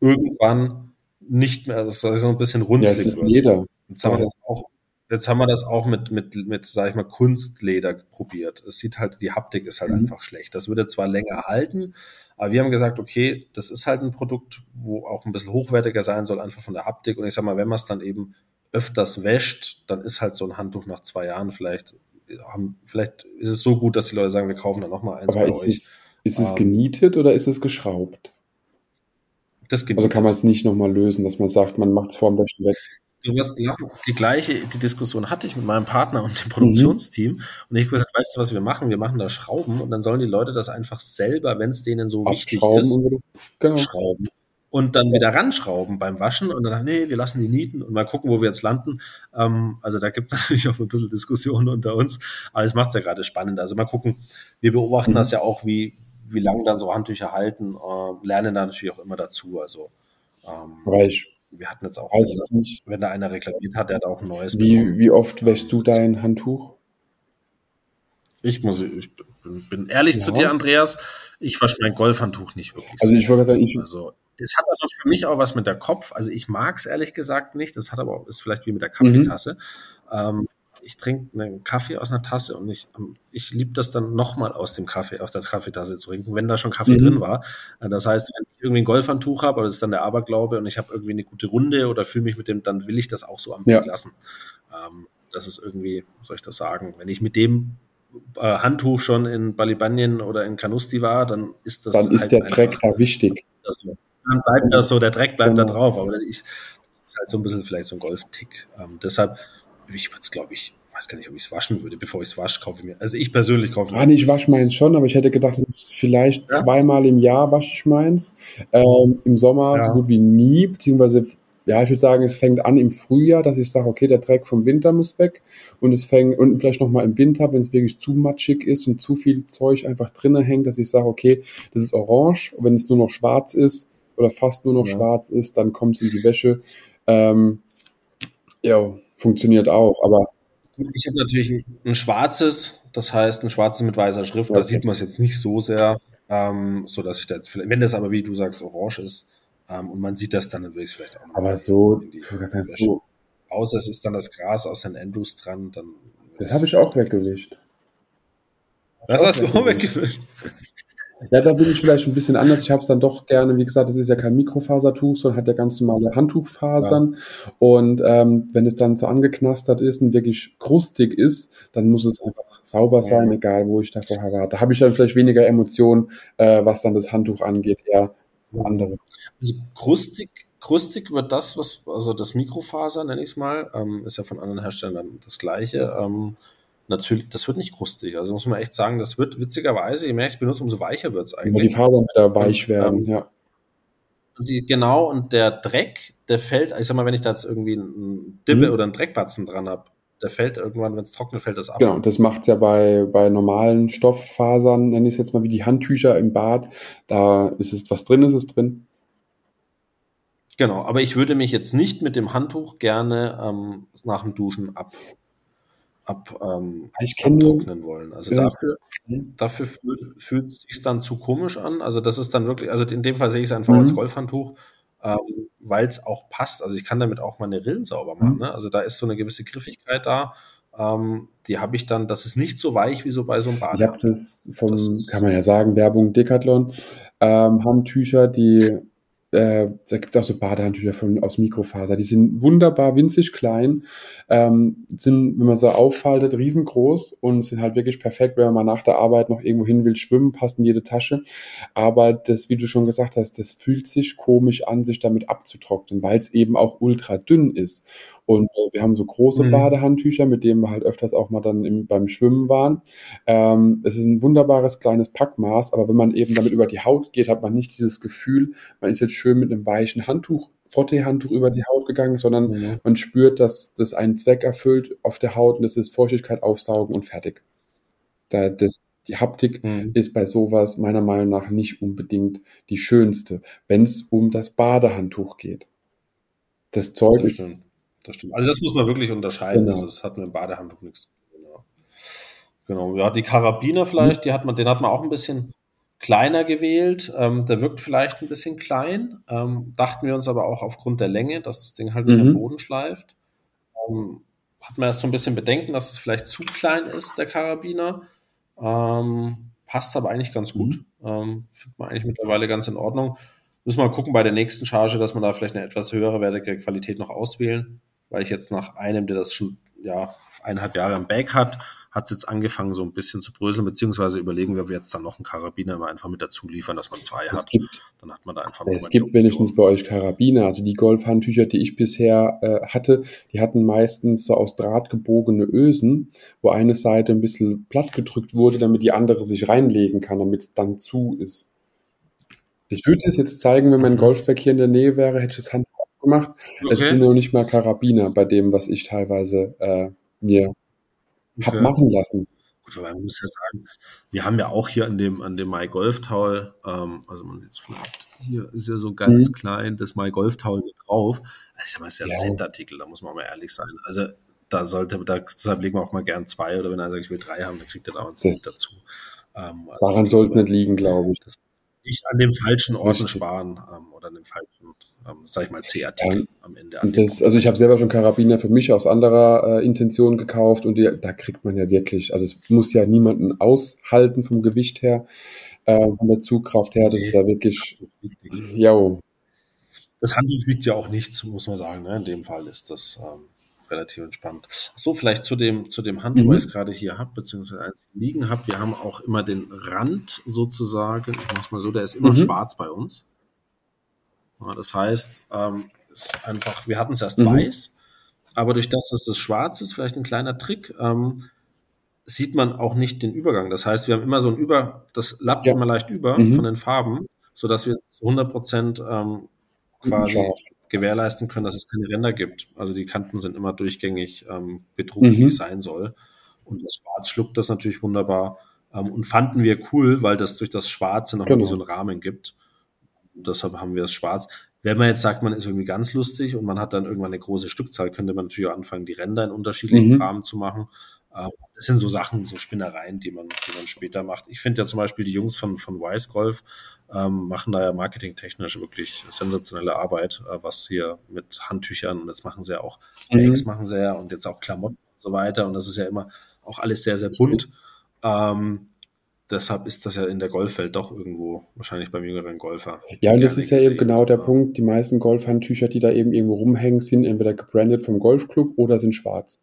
mhm. irgendwann nicht mehr, also so ein bisschen runzlig ja, wird. Jeder. Jetzt haben wir das auch Jetzt haben wir das auch mit, mit, mit, sag ich mal, Kunstleder probiert. Es sieht halt, die Haptik ist halt mhm. einfach schlecht. Das würde zwar länger halten, aber wir haben gesagt, okay, das ist halt ein Produkt, wo auch ein bisschen hochwertiger sein soll, einfach von der Haptik. Und ich sag mal, wenn man es dann eben öfters wäscht, dann ist halt so ein Handtuch nach zwei Jahren vielleicht, haben, vielleicht ist es so gut, dass die Leute sagen, wir kaufen dann nochmal eins aber bei ist euch. Es, ist es ähm, genietet oder ist es geschraubt? Also kann man es nicht nochmal lösen, dass man sagt, man macht es vor dem Wäschen weg. Du wirst lachen. Die gleiche die Diskussion hatte ich mit meinem Partner und dem Produktionsteam. Mhm. Und ich habe gesagt, weißt du, was wir machen? Wir machen da Schrauben und dann sollen die Leute das einfach selber, wenn es denen so wichtig ist, genau. schrauben. Und dann wieder ranschrauben beim Waschen und dann, nee, wir lassen die Nieten und mal gucken, wo wir jetzt landen. Ähm, also da gibt es natürlich auch ein bisschen Diskussionen unter uns, aber es macht es ja gerade spannend. Also mal gucken, wir beobachten mhm. das ja auch, wie, wie lange dann so Handtücher halten, äh, lernen da natürlich auch immer dazu. Also ähm, Reich wir hatten jetzt auch, wenn, nicht. wenn da einer reklamiert hat, der hat auch ein neues wie, Wie oft wäschst du dein Handtuch? ich muss, ich bin, ehrlich ja. zu dir, Andreas. Ich wasche mein Golfhandtuch nicht wirklich. Also ich wollte sagen, ich, also es hat aber für mich auch was mit der Kopf. Also ich mag es ehrlich gesagt nicht. Das hat aber auch, ist vielleicht wie mit der Kaffeetasse. Mhm. Ähm, ich trinke einen Kaffee aus einer Tasse und ich, ähm, ich liebe das dann nochmal aus dem Kaffee, aus der Kaffeetasse zu trinken, wenn da schon Kaffee mhm. drin war. Äh, das heißt, wenn ich irgendwie ein Golfhandtuch habe, aber das ist dann der Aberglaube und ich habe irgendwie eine gute Runde oder fühle mich mit dem, dann will ich das auch so am Weg ja. lassen. Ähm, das ist irgendwie, soll ich das sagen, wenn ich mit dem äh, Handtuch schon in Balibanien oder in Canusti war, dann ist das. Dann ist halt der Dreck da wichtig. Das, dann bleibt das so, der Dreck bleibt genau. da drauf. Aber ich, das ist halt so ein bisschen vielleicht so ein Golftick. Ähm, deshalb, ich würde es, glaube ich, weiß gar nicht, ob ich es waschen würde. Bevor ich es wasche, kaufe ich mir. Also ich persönlich kaufe mir. Ah, ich wasche meins schon, aber ich hätte gedacht, das ist vielleicht ja? zweimal im Jahr wasche ich meins. Ähm, Im Sommer ja. so gut wie nie, beziehungsweise ja, ich würde sagen, es fängt an im Frühjahr, dass ich sage, okay, der Dreck vom Winter muss weg und es fängt und vielleicht nochmal im Winter, wenn es wirklich zu matschig ist und zu viel Zeug einfach drinnen hängt, dass ich sage, okay, das ist orange. Und wenn es nur noch schwarz ist oder fast nur noch ja. schwarz ist, dann kommt es in die Wäsche. Ähm, ja, funktioniert auch, aber ich habe natürlich ein schwarzes, das heißt ein schwarzes mit weißer Schrift, okay. da sieht man es jetzt nicht so sehr, ähm, so dass ich da jetzt vielleicht, wenn das aber wie du sagst orange ist, ähm, und man sieht das dann, dann würde ich es vielleicht auch noch. Aber so, das heißt so. Außer es ist dann das Gras aus St. Andrews dran, dann. Das habe ich auch weggewischt. Das hast du auch weggewischt. Ja, da bin ich vielleicht ein bisschen anders. Ich habe es dann doch gerne, wie gesagt, das ist ja kein Mikrofasertuch, sondern hat ja ganz normale Handtuchfasern. Ja. Und ähm, wenn es dann so angeknastert ist und wirklich krustig ist, dann muss es einfach sauber sein, ja. egal wo ich da vorher war. Da habe ich dann vielleicht weniger Emotionen, äh, was dann das Handtuch angeht, eher andere. Also krustig, krustig wird das, was, also das Mikrofaser, nenne ich es mal, ähm, ist ja von anderen Herstellern dann das gleiche. Ähm, natürlich, das wird nicht krustig. Also muss man echt sagen, das wird witzigerweise, je mehr ich es benutze, umso weicher wird es eigentlich. die Fasern wieder weich werden, und, ähm, ja. Die, genau, und der Dreck, der fällt, ich sag mal, wenn ich da jetzt irgendwie einen Dibbe mhm. oder einen Dreckbatzen dran habe, der fällt irgendwann, wenn es trocknet, fällt das ab. Genau, das macht es ja bei, bei normalen Stofffasern, nenne ich es jetzt mal wie die Handtücher im Bad. Da ist es, was drin ist, ist drin. Genau, aber ich würde mich jetzt nicht mit dem Handtuch gerne ähm, nach dem Duschen ab, ab ähm, ich abtrocknen wollen. Also ja. dafür, dafür fühlt, fühlt es sich dann zu komisch an. Also das ist dann wirklich, also in dem Fall sehe ich es einfach mhm. als Golfhandtuch ähm, weil es auch passt. Also ich kann damit auch meine Rillen sauber machen. Mhm. Ne? Also da ist so eine gewisse Griffigkeit da. Ähm, die habe ich dann, das ist nicht so weich wie so bei so einem Bad. Ich habe das vom, das kann man ja sagen, Werbung Decathlon, ähm, Handtücher, die äh, da gibt es auch so Badehandtücher von, aus Mikrofaser. Die sind wunderbar winzig klein, ähm, sind, wenn man sie auffaltet, riesengroß und sind halt wirklich perfekt, wenn man mal nach der Arbeit noch irgendwo hin will, schwimmen, passt in jede Tasche. Aber das, wie du schon gesagt hast, das fühlt sich komisch an, sich damit abzutrocknen, weil es eben auch ultra dünn ist. Und äh, wir haben so große mhm. Badehandtücher, mit denen wir halt öfters auch mal dann im, beim Schwimmen waren. Ähm, es ist ein wunderbares kleines Packmaß, aber wenn man eben damit über die Haut geht, hat man nicht dieses Gefühl, man ist jetzt schön mit einem weichen Handtuch, Frotteehandtuch über die Haut gegangen, sondern mhm. man spürt, dass das einen Zweck erfüllt auf der Haut und das ist Feuchtigkeit aufsaugen und fertig. Da, das, die Haptik mhm. ist bei sowas meiner Meinung nach nicht unbedingt die schönste, wenn es um das Badehandtuch geht. Das Zeug das ist, ist das stimmt. Also das muss man wirklich unterscheiden. Genau. Das hat mit dem Badehandtuch nichts zu tun. Ja. Genau. Ja, die Karabiner vielleicht, die hat man, den hat man auch ein bisschen kleiner gewählt. Ähm, der wirkt vielleicht ein bisschen klein. Ähm, dachten wir uns aber auch aufgrund der Länge, dass das Ding halt mhm. den Boden schleift. Ähm, hat man erst so ein bisschen Bedenken, dass es vielleicht zu klein ist, der Karabiner. Ähm, passt aber eigentlich ganz gut. Mhm. Ähm, findet man eigentlich mittlerweile ganz in Ordnung. Müssen wir mal gucken bei der nächsten Charge, dass man da vielleicht eine etwas höhere wertige Qualität noch auswählen weil ich jetzt nach einem, der das schon ja, eineinhalb Jahre im Bag hat, hat es jetzt angefangen, so ein bisschen zu bröseln, beziehungsweise überlegen wir, ob wir jetzt dann noch einen Karabiner immer einfach mit dazu liefern, dass man zwei es hat. Gibt, dann hat man da einfach Es gibt wenigstens bei euch Karabiner. Also die Golfhandtücher, die ich bisher äh, hatte, die hatten meistens so aus Draht gebogene Ösen, wo eine Seite ein bisschen platt gedrückt wurde, damit die andere sich reinlegen kann, damit es dann zu ist. Ich würde es jetzt zeigen, wenn mein mhm. Golfbag hier in der Nähe wäre, hätte ich das Handtuch gemacht. Okay. Es sind noch nicht mal Karabiner bei dem, was ich teilweise äh, mir okay. hab machen lassen. Gut, aber man muss ja sagen, wir haben ja auch hier an dem, an dem My Golf Towel, ähm, also man sieht vielleicht, hier ist ja so ganz mhm. klein das My Golf Towel mit drauf. Also ich sag mal, ist ja ein ja. Centartikel, da muss man mal ehrlich sein. Also da sollte, da, deshalb legen wir auch mal gern zwei oder wenn er sagt, ich will drei haben, dann kriegt er da uns nicht dazu. Ähm, also daran soll es nicht liegen, glaube ich. Nicht an dem falschen Orten sparen ähm, oder an dem falschen, ähm, sag ich mal, C-Artikel ja, am Ende. An das, also ich habe selber schon Karabiner für mich aus anderer äh, Intention gekauft und die, da kriegt man ja wirklich, also es muss ja niemanden aushalten vom Gewicht her, äh, von der Zugkraft her, das nee, ist ja wirklich, ja. Das Handtuch wiegt ja auch nichts, muss man sagen. Ne? In dem Fall ist das ähm, relativ entspannt. So, vielleicht zu dem, zu dem Handtuch, mhm. was ich gerade hier habe, beziehungsweise eins liegen habe. Wir haben auch immer den Rand sozusagen, ich mach's mal so, der ist immer mhm. schwarz bei uns. Das heißt, ähm, ist einfach, wir hatten es erst mhm. weiß, aber durch das, dass es schwarz ist, vielleicht ein kleiner Trick, ähm, sieht man auch nicht den Übergang. Das heißt, wir haben immer so ein Über, das lappt ja. immer leicht über mhm. von den Farben, sodass wir zu 100 Prozent ähm, quasi gewährleisten können, dass es keine Ränder gibt. Also die Kanten sind immer durchgängig ähm, bedruckt, mhm. wie es sein soll. Und das Schwarz schluckt das natürlich wunderbar. Ähm, und fanden wir cool, weil das durch das Schwarze noch genau. so einen Rahmen gibt. Deshalb haben wir das Schwarz. Wenn man jetzt sagt, man ist irgendwie ganz lustig und man hat dann irgendwann eine große Stückzahl, könnte man natürlich auch anfangen, die Ränder in unterschiedlichen mhm. Farben zu machen. Ähm, das sind so Sachen, so Spinnereien, die man, die man später macht. Ich finde ja zum Beispiel die Jungs von, von Wise Golf ähm, machen da ja marketingtechnisch wirklich sensationelle Arbeit, äh, was hier mit Handtüchern und jetzt machen sie ja auch mhm. Bags machen sie ja und jetzt auch Klamotten und so weiter und das ist ja immer auch alles sehr, sehr bunt. Ähm, deshalb ist das ja in der Golfwelt doch irgendwo wahrscheinlich beim jüngeren Golfer. Ja, und das ist ja eben genau der Punkt. Die meisten Golfhandtücher, die da eben irgendwo rumhängen, sind entweder gebrandet vom Golfclub oder sind schwarz.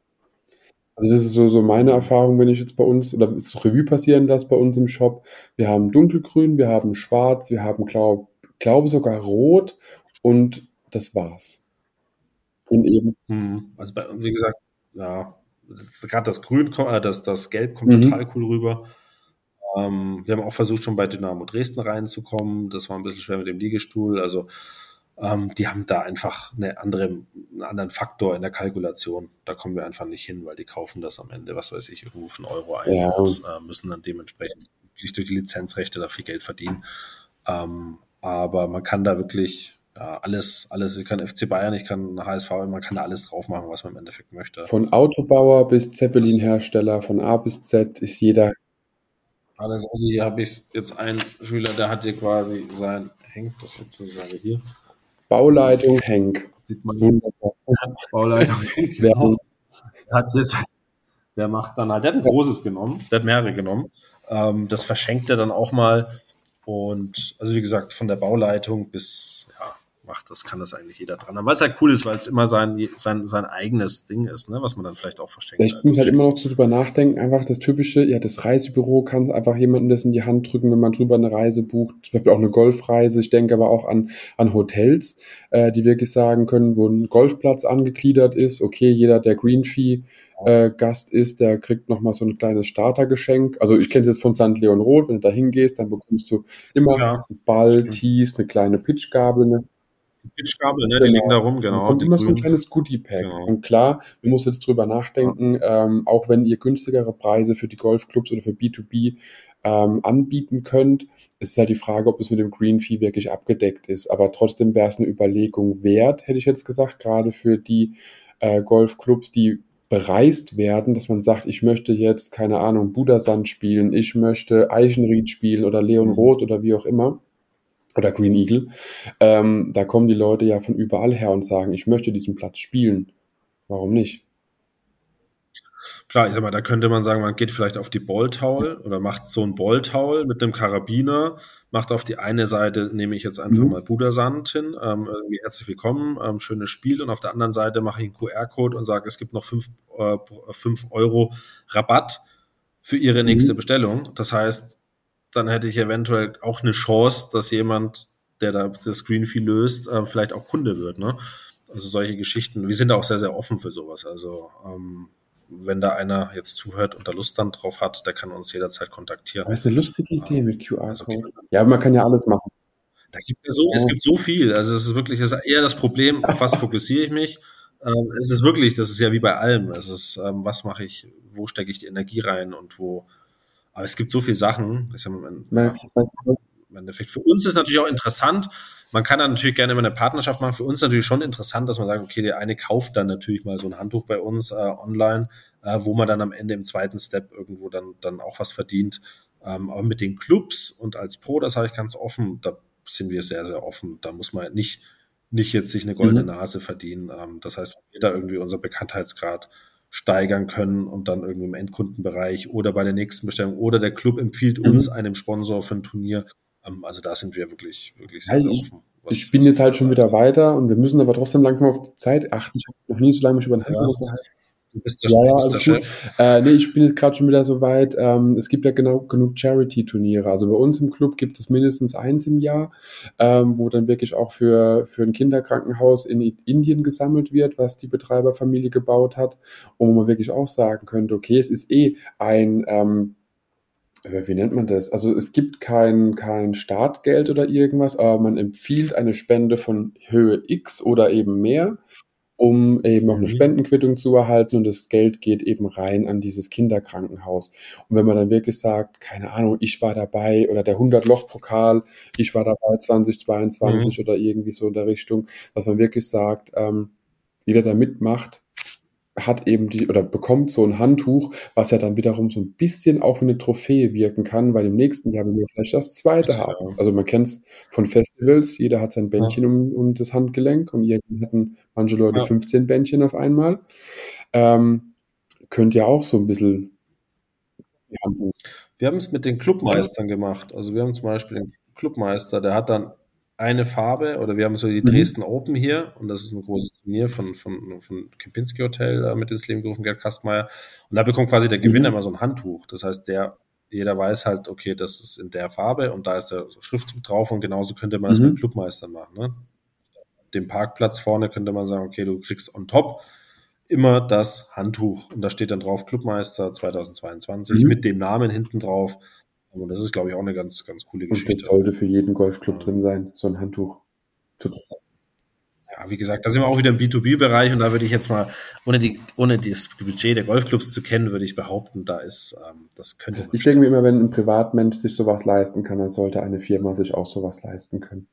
Also das ist so, so meine Erfahrung, wenn ich jetzt bei uns, oder ist Revue passieren das bei uns im Shop. Wir haben dunkelgrün, wir haben schwarz, wir haben, glaube glaube sogar rot und das war's. Und eben. Hm, also bei, wie gesagt, ja, gerade das Grün, äh, das, das Gelb kommt mhm. total cool rüber. Ähm, wir haben auch versucht, schon bei Dynamo Dresden reinzukommen. Das war ein bisschen schwer mit dem Liegestuhl. Also ähm, die haben da einfach eine andere, einen anderen Faktor in der Kalkulation. Da kommen wir einfach nicht hin, weil die kaufen das am Ende, was weiß ich, irgendwo für einen Euro ein ja. und äh, müssen dann dementsprechend wirklich durch die Lizenzrechte da viel Geld verdienen. Ähm, aber man kann da wirklich ja, alles, alles, ich kann FC Bayern, ich kann HSV, man kann da alles drauf machen, was man im Endeffekt möchte. Von Autobauer bis Zeppelin-Hersteller, von A bis Z ist jeder. Also hier habe ich jetzt einen Schüler, der hat hier quasi sein, hängt das sozusagen hier, Bauleitung Henk. Bauleitung Henk. Genau. Hat das, der macht dann halt, der hat ein großes genommen, der hat mehrere genommen. Ähm, das verschenkt er dann auch mal. Und also wie gesagt, von der Bauleitung bis ja, macht, das kann das eigentlich jeder dran haben. Weil es halt cool ist, weil es immer sein, sein, sein eigenes Ding ist, ne? was man dann vielleicht auch versteckt. Ich muss halt immer noch so drüber nachdenken, einfach das typische, ja, das Reisebüro kann einfach jemandem das in die Hand drücken, wenn man drüber eine Reise bucht, zum Beispiel auch eine Golfreise. Ich denke aber auch an, an Hotels, äh, die wirklich sagen können, wo ein Golfplatz angegliedert ist, okay, jeder, der Green Fee äh, Gast ist, der kriegt nochmal so ein kleines Startergeschenk. Also ich kenne es jetzt von St. Leon Roth, wenn du da hingehst, dann bekommst du immer ja, Ball, Tees, eine kleine Pitchgabel, eine Pitchgabel, ne? Die liegen da rum, genau. Und immer so ein kleines Goodie-Pack. Genau. Und klar, man muss jetzt drüber nachdenken, ja. ähm, auch wenn ihr günstigere Preise für die Golfclubs oder für B2B ähm, anbieten könnt, ist halt die Frage, ob es mit dem Green Fee wirklich abgedeckt ist. Aber trotzdem wäre es eine Überlegung wert, hätte ich jetzt gesagt, gerade für die äh, Golfclubs, die bereist werden, dass man sagt, ich möchte jetzt, keine Ahnung, Budasand spielen, ich möchte Eichenried spielen oder Leon mhm. Roth oder wie auch immer oder Green Eagle, ähm, da kommen die Leute ja von überall her und sagen, ich möchte diesen Platz spielen. Warum nicht? Klar, ich sag mal, da könnte man sagen, man geht vielleicht auf die Balltaul oder macht so ein Balltaul mit einem Karabiner, macht auf die eine Seite, nehme ich jetzt einfach mhm. mal Budersand hin, ähm, irgendwie herzlich willkommen, ähm, schönes Spiel und auf der anderen Seite mache ich einen QR-Code und sage, es gibt noch fünf äh, Euro Rabatt für Ihre nächste mhm. Bestellung. Das heißt, dann hätte ich eventuell auch eine Chance, dass jemand, der da das Greenfee löst, äh, vielleicht auch Kunde wird. Ne? Also solche Geschichten. Wir sind auch sehr, sehr offen für sowas. Also ähm, wenn da einer jetzt zuhört und da Lust dann drauf hat, der kann uns jederzeit kontaktieren. Das ist eine lustige Idee ähm, mit QR-Code. Also, ja, man kann ja alles machen. Da gibt es, so, oh. es gibt so viel. Also es ist wirklich das ist eher das Problem, auf was fokussiere ich mich. Ähm, es ist wirklich, das ist ja wie bei allem. Es ist, ähm, was mache ich, wo stecke ich die Energie rein und wo aber es gibt so viele Sachen. Ist ja im, Endeffekt. Für uns ist natürlich auch interessant. man kann dann natürlich gerne immer eine Partnerschaft machen. Für uns natürlich schon interessant, dass man sagt, okay, der eine kauft dann natürlich mal so ein Handtuch bei uns äh, online, äh, wo man dann am Ende im zweiten Step irgendwo dann, dann auch was verdient. Ähm, aber mit den Clubs und als Pro, das habe ich ganz offen, da sind wir sehr, sehr offen. Da muss man nicht, nicht jetzt sich eine goldene mhm. Nase verdienen. Ähm, das heißt, wenn wir da irgendwie unser Bekanntheitsgrad steigern können und dann irgendwie im Endkundenbereich oder bei der nächsten Bestellung oder der Club empfiehlt mhm. uns einem Sponsor für ein Turnier. Ähm, also da sind wir wirklich, wirklich sehr, also sehr offen. Ich bin jetzt halt schon wieder weiter und wir müssen aber trotzdem langsam auf die Zeit achten. Ich habe noch nie so lange mich über den Handel ja. Du bist der, ja, ja, der Chef. Äh, nee, ich bin jetzt gerade schon wieder so weit. Ähm, es gibt ja genau genug Charity-Turniere. Also bei uns im Club gibt es mindestens eins im Jahr, ähm, wo dann wirklich auch für, für ein Kinderkrankenhaus in Indien gesammelt wird, was die Betreiberfamilie gebaut hat. Und wo man wirklich auch sagen könnte, okay, es ist eh ein ähm, wie nennt man das? Also es gibt kein, kein Startgeld oder irgendwas, aber man empfiehlt eine Spende von Höhe X oder eben mehr um eben auch eine mhm. Spendenquittung zu erhalten und das Geld geht eben rein an dieses Kinderkrankenhaus. Und wenn man dann wirklich sagt, keine Ahnung, ich war dabei oder der 100-Loch-Pokal, ich war dabei 2022 mhm. oder irgendwie so in der Richtung, was man wirklich sagt, ähm, jeder, der mitmacht, hat eben die oder bekommt so ein Handtuch, was ja dann wiederum so ein bisschen auch wie eine Trophäe wirken kann, weil im nächsten Jahr will wir vielleicht das zweite haben. Also man kennt es von Festivals, jeder hat sein Bändchen ja. um, um das Handgelenk und irgendwie hatten manche Leute ja. 15 Bändchen auf einmal. Ähm, könnte ja auch so ein bisschen wir haben es mit den Clubmeistern gemacht. Also wir haben zum Beispiel den Clubmeister, der hat dann eine Farbe oder wir haben so die mhm. Dresden Open hier und das ist ein großes Turnier von, von, von Kempinski Hotel äh, mit ins Leben gerufen, Gerd Kastmeier. Und da bekommt quasi der Gewinner mhm. immer so ein Handtuch. Das heißt, der, jeder weiß halt, okay, das ist in der Farbe und da ist der Schriftzug drauf und genauso könnte man das mhm. mit Clubmeistern machen. Ne? Dem Parkplatz vorne könnte man sagen, okay, du kriegst on top immer das Handtuch und da steht dann drauf Clubmeister 2022 mhm. mit dem Namen hinten drauf und das ist, glaube ich, auch eine ganz, ganz coole Geschichte. Und das sollte für jeden Golfclub ja. drin sein, so ein Handtuch. Ja, wie gesagt, da sind wir auch wieder im B2B-Bereich und da würde ich jetzt mal, ohne, die, ohne das Budget der Golfclubs zu kennen, würde ich behaupten, da ist, ähm, das könnte man. Ich denke mir immer, wenn ein Privatmensch sich sowas leisten kann, dann sollte eine Firma sich auch sowas leisten können.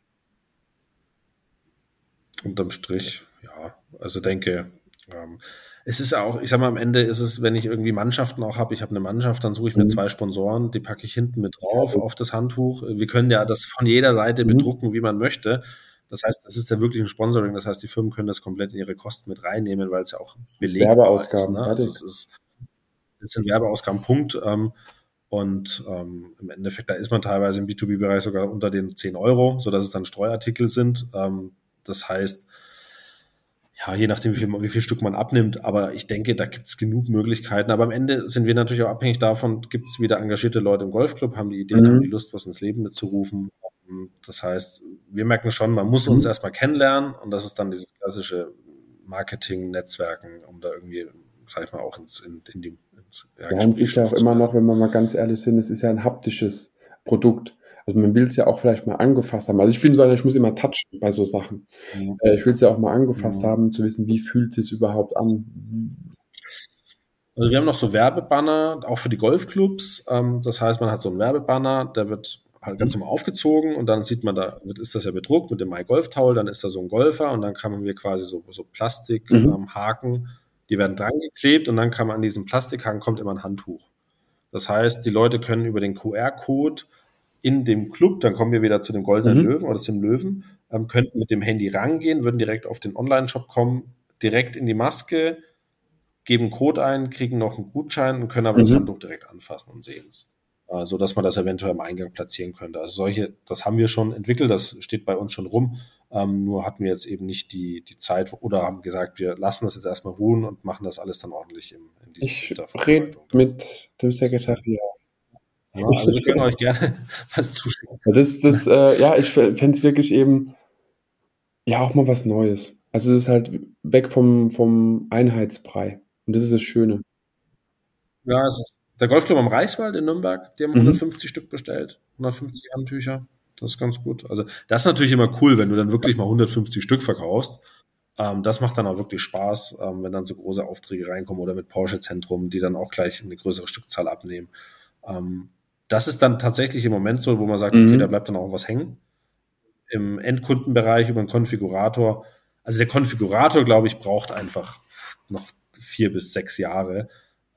Unterm Strich, ja. Also denke, ähm, es ist auch, ich sag mal, am Ende ist es, wenn ich irgendwie Mannschaften auch habe, ich habe eine Mannschaft, dann suche ich mir mhm. zwei Sponsoren, die packe ich hinten mit drauf auf das Handtuch. Wir können ja das von jeder Seite mhm. bedrucken, wie man möchte. Das heißt, das ist ja wirklich ein Sponsoring. Das heißt, die Firmen können das komplett in ihre Kosten mit reinnehmen, weil es ja auch belegt Werbeausgaben. Ist, ne? also es, ist, es sind Werbeausgaben, Punkt. Ähm, und ähm, im Endeffekt, da ist man teilweise im B2B-Bereich sogar unter den 10 Euro, sodass es dann Streuartikel sind. Ähm, das heißt, ja, je nachdem, wie viel, wie viel Stück man abnimmt. Aber ich denke, da gibt es genug Möglichkeiten. Aber am Ende sind wir natürlich auch abhängig davon, gibt es wieder engagierte Leute im Golfclub, haben die Ideen, mhm. haben die Lust, was ins Leben mitzurufen. Das heißt, wir merken schon, man muss uns mhm. erstmal kennenlernen und das ist dann dieses klassische Marketing-Netzwerken, um da irgendwie, sag ich mal, auch ins, in, in die ins, ja, ja es ist ja auch immer noch, wenn wir mal ganz ehrlich sind, es ist ja ein haptisches Produkt. Also man will es ja auch vielleicht mal angefasst haben. Also ich bin so einer, ich muss immer touchen bei so Sachen. Äh, ich will es ja auch mal angefasst ja. haben, zu wissen, wie fühlt es sich überhaupt an. Also wir haben noch so Werbebanner, auch für die Golfclubs. Ähm, das heißt, man hat so einen Werbebanner, der wird halt ganz normal aufgezogen und dann sieht man da, ist das ja bedruckt mit dem My Golf Towel, dann ist da so ein Golfer und dann kann man mir quasi so, so Plastikhaken, mhm. ähm, die werden dran geklebt und dann kann man an diesem Plastikhaken kommt immer ein Handtuch. Das heißt, die Leute können über den QR-Code in dem Club, dann kommen wir wieder zu dem goldenen mhm. Löwen oder zum Löwen, ähm, könnten mit dem Handy rangehen, würden direkt auf den Online-Shop kommen, direkt in die Maske, geben Code ein, kriegen noch einen Gutschein und können aber mhm. das Handtuch direkt anfassen und sehen es. Äh, so dass man das eventuell im Eingang platzieren könnte. Also solche, das haben wir schon entwickelt, das steht bei uns schon rum. Ähm, nur hatten wir jetzt eben nicht die, die Zeit oder haben gesagt, wir lassen das jetzt erstmal ruhen und machen das alles dann ordentlich im, in diesem Ich rede mit dem Sekretariat. Ja, also wir können euch gerne was zuschicken. Das, das, äh, ja, ich fände es wirklich eben, ja, auch mal was Neues. Also es ist halt weg vom, vom Einheitsbrei. Und das ist das Schöne. Ja, es ist der Golfclub am Reichswald in Nürnberg, die haben mhm. 150 Stück bestellt. 150 Handtücher. Das ist ganz gut. Also das ist natürlich immer cool, wenn du dann wirklich mal 150 Stück verkaufst. Ähm, das macht dann auch wirklich Spaß, ähm, wenn dann so große Aufträge reinkommen oder mit Porsche Zentrum, die dann auch gleich eine größere Stückzahl abnehmen. Ähm, das ist dann tatsächlich im Moment so, wo man sagt, mhm. okay, da bleibt dann auch was hängen. im Endkundenbereich über einen Konfigurator. Also der Konfigurator, glaube ich, braucht einfach noch vier bis sechs Jahre,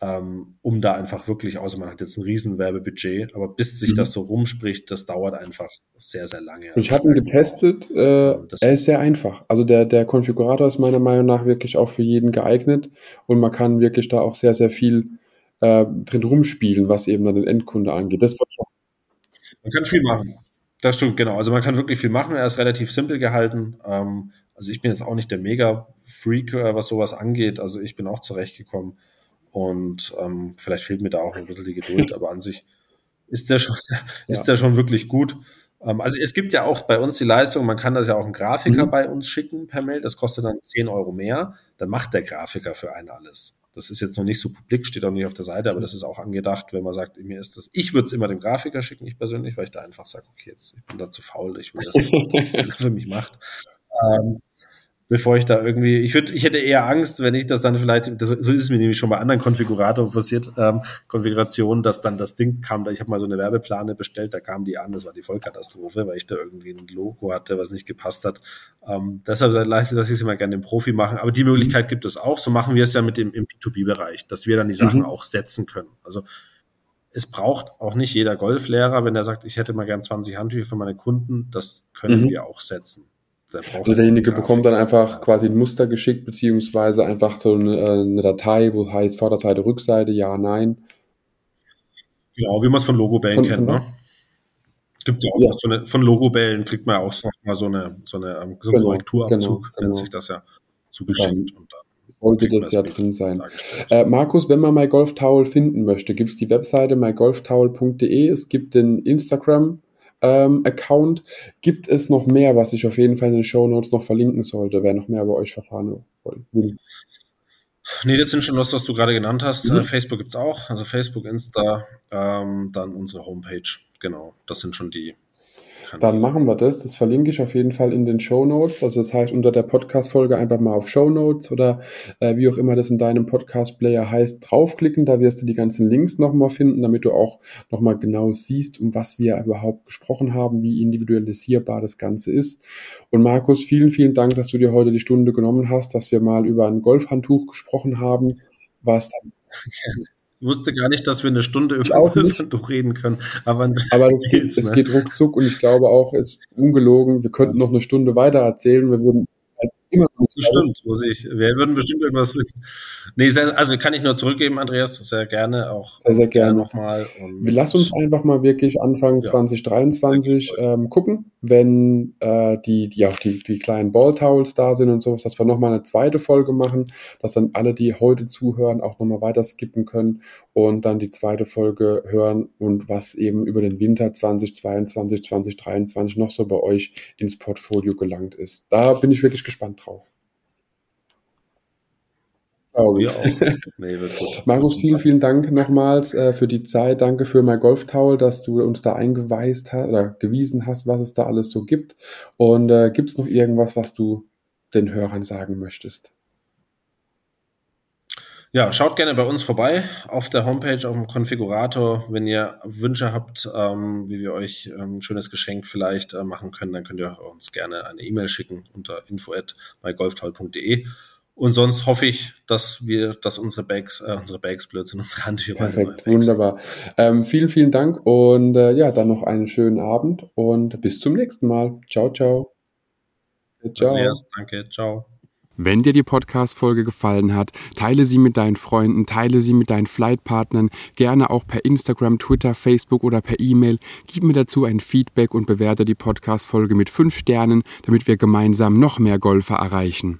ähm, um da einfach wirklich, außer man hat jetzt ein Riesenwerbebudget, aber bis sich mhm. das so rumspricht, das dauert einfach sehr, sehr lange. Ich habe ihn getestet, äh, er ist sehr einfach. Also der, der Konfigurator ist meiner Meinung nach wirklich auch für jeden geeignet und man kann wirklich da auch sehr, sehr viel äh, drin rumspielen, was eben dann den Endkunde angeht. Das man kann viel machen. Das stimmt, genau. Also man kann wirklich viel machen. Er ist relativ simpel gehalten. Ähm, also ich bin jetzt auch nicht der Mega-Freak, äh, was sowas angeht. Also ich bin auch zurechtgekommen. Und ähm, vielleicht fehlt mir da auch ein bisschen die Geduld, aber an sich ist der schon, ist der schon wirklich gut. Ähm, also es gibt ja auch bei uns die Leistung, man kann das ja auch einen Grafiker mhm. bei uns schicken per Mail. Das kostet dann 10 Euro mehr. Dann macht der Grafiker für einen alles. Das ist jetzt noch nicht so publik, steht auch nicht auf der Seite, aber das ist auch angedacht, wenn man sagt, mir ist das, ich würde es immer dem Grafiker schicken, ich persönlich, weil ich da einfach sage, okay, jetzt, ich bin da zu faul, ich will das, was für mich macht. Ähm, bevor ich da irgendwie, ich würde, ich hätte eher Angst, wenn ich das dann vielleicht, das, so ist es mir nämlich schon bei anderen Konfiguratoren passiert, ähm, Konfigurationen, dass dann das Ding kam, da ich habe mal so eine Werbeplane bestellt, da kam die an, das war die Vollkatastrophe, weil ich da irgendwie ein Logo hatte, was nicht gepasst hat. Ähm, deshalb leiste dass ich es immer gerne dem Profi machen, aber die Möglichkeit gibt es auch. So machen wir es ja mit dem im P2B-Bereich, dass wir dann die Sachen mhm. auch setzen können. Also es braucht auch nicht jeder Golflehrer, wenn er sagt, ich hätte mal gern 20 Handtücher für meine Kunden, das können mhm. wir auch setzen. Also derjenige bekommt dann einfach quasi ein Muster geschickt, beziehungsweise einfach so eine, äh, eine Datei, wo heißt Vorderseite, Rückseite, ja, nein. Genau, wie man es von Logobellen kennt. Ne? Es gibt ja auch ja. so eine, von Logobellen kriegt man ja auch noch mal so eine, so eine, ähm, so einen genau, Korrekturabzug, genau, nennt genau. sich das ja, zugeschickt. und dann sollte das ja drin sein. Äh, Markus, wenn man MyGolfTowel finden möchte, gibt es die Webseite mygolftowel.de, es gibt den Instagram ähm, Account. Gibt es noch mehr, was ich auf jeden Fall in den Show Notes noch verlinken sollte, wer noch mehr über euch verfahren will? Nee, das sind schon das, was du gerade genannt hast. Mhm. Äh, Facebook es auch, also Facebook, Insta, ähm, dann unsere Homepage. Genau, das sind schon die dann machen wir das. Das verlinke ich auf jeden Fall in den Show Notes. Also das heißt, unter der Podcast-Folge einfach mal auf Show Notes oder äh, wie auch immer das in deinem Podcast-Player heißt, draufklicken. Da wirst du die ganzen Links nochmal finden, damit du auch nochmal genau siehst, um was wir überhaupt gesprochen haben, wie individualisierbar das Ganze ist. Und Markus, vielen, vielen Dank, dass du dir heute die Stunde genommen hast, dass wir mal über ein Golfhandtuch gesprochen haben, was dann Ich wusste gar nicht, dass wir eine Stunde über Golfhandtuch reden können. Aber, aber es, geht, es geht ruckzuck und ich glaube auch, es ist ungelogen. Wir könnten noch eine Stunde weiter erzählen. Wir würden immer noch Stimmt, muss ich. Wir würden bestimmt irgendwas. Nee, sehr, also kann ich nur zurückgeben, Andreas, sehr gerne auch. Sehr, sehr gerne, nochmal. Wir lassen uns einfach mal wirklich Anfang ja. 2023 ähm, gucken, wenn äh, die, die auch die, die kleinen Balltowels da sind und sowas, dass wir nochmal eine zweite Folge machen, dass dann alle, die heute zuhören, auch nochmal weiter skippen können und dann die zweite Folge hören und was eben über den Winter 2022, 2023 noch so bei euch ins Portfolio gelangt ist. Da bin ich wirklich gespannt drauf. Glaube ich. Nee, Markus, vielen, vielen Dank nochmals äh, für die Zeit. Danke für mein Golftaul, dass du uns da eingeweist hast oder gewiesen hast, was es da alles so gibt. Und äh, gibt es noch irgendwas, was du den Hörern sagen möchtest? Ja, schaut gerne bei uns vorbei auf der Homepage, auf dem Konfigurator. Wenn ihr Wünsche habt, ähm, wie wir euch ähm, ein schönes Geschenk vielleicht äh, machen können, dann könnt ihr uns gerne eine E-Mail schicken unter info@mygolftal.de. Und sonst hoffe ich, dass wir, dass unsere Bags, äh, unsere Bags Blödsinn, unsere Handtücher Perfekt, wunderbar. Ähm, vielen, vielen Dank und äh, ja, dann noch einen schönen Abend und bis zum nächsten Mal. Ciao, ciao. Ciao. Andreas, danke, ciao. Wenn dir die Podcast-Folge gefallen hat, teile sie mit deinen Freunden, teile sie mit deinen Flightpartnern, gerne auch per Instagram, Twitter, Facebook oder per E-Mail. Gib mir dazu ein Feedback und bewerte die Podcast-Folge mit fünf Sternen, damit wir gemeinsam noch mehr Golfer erreichen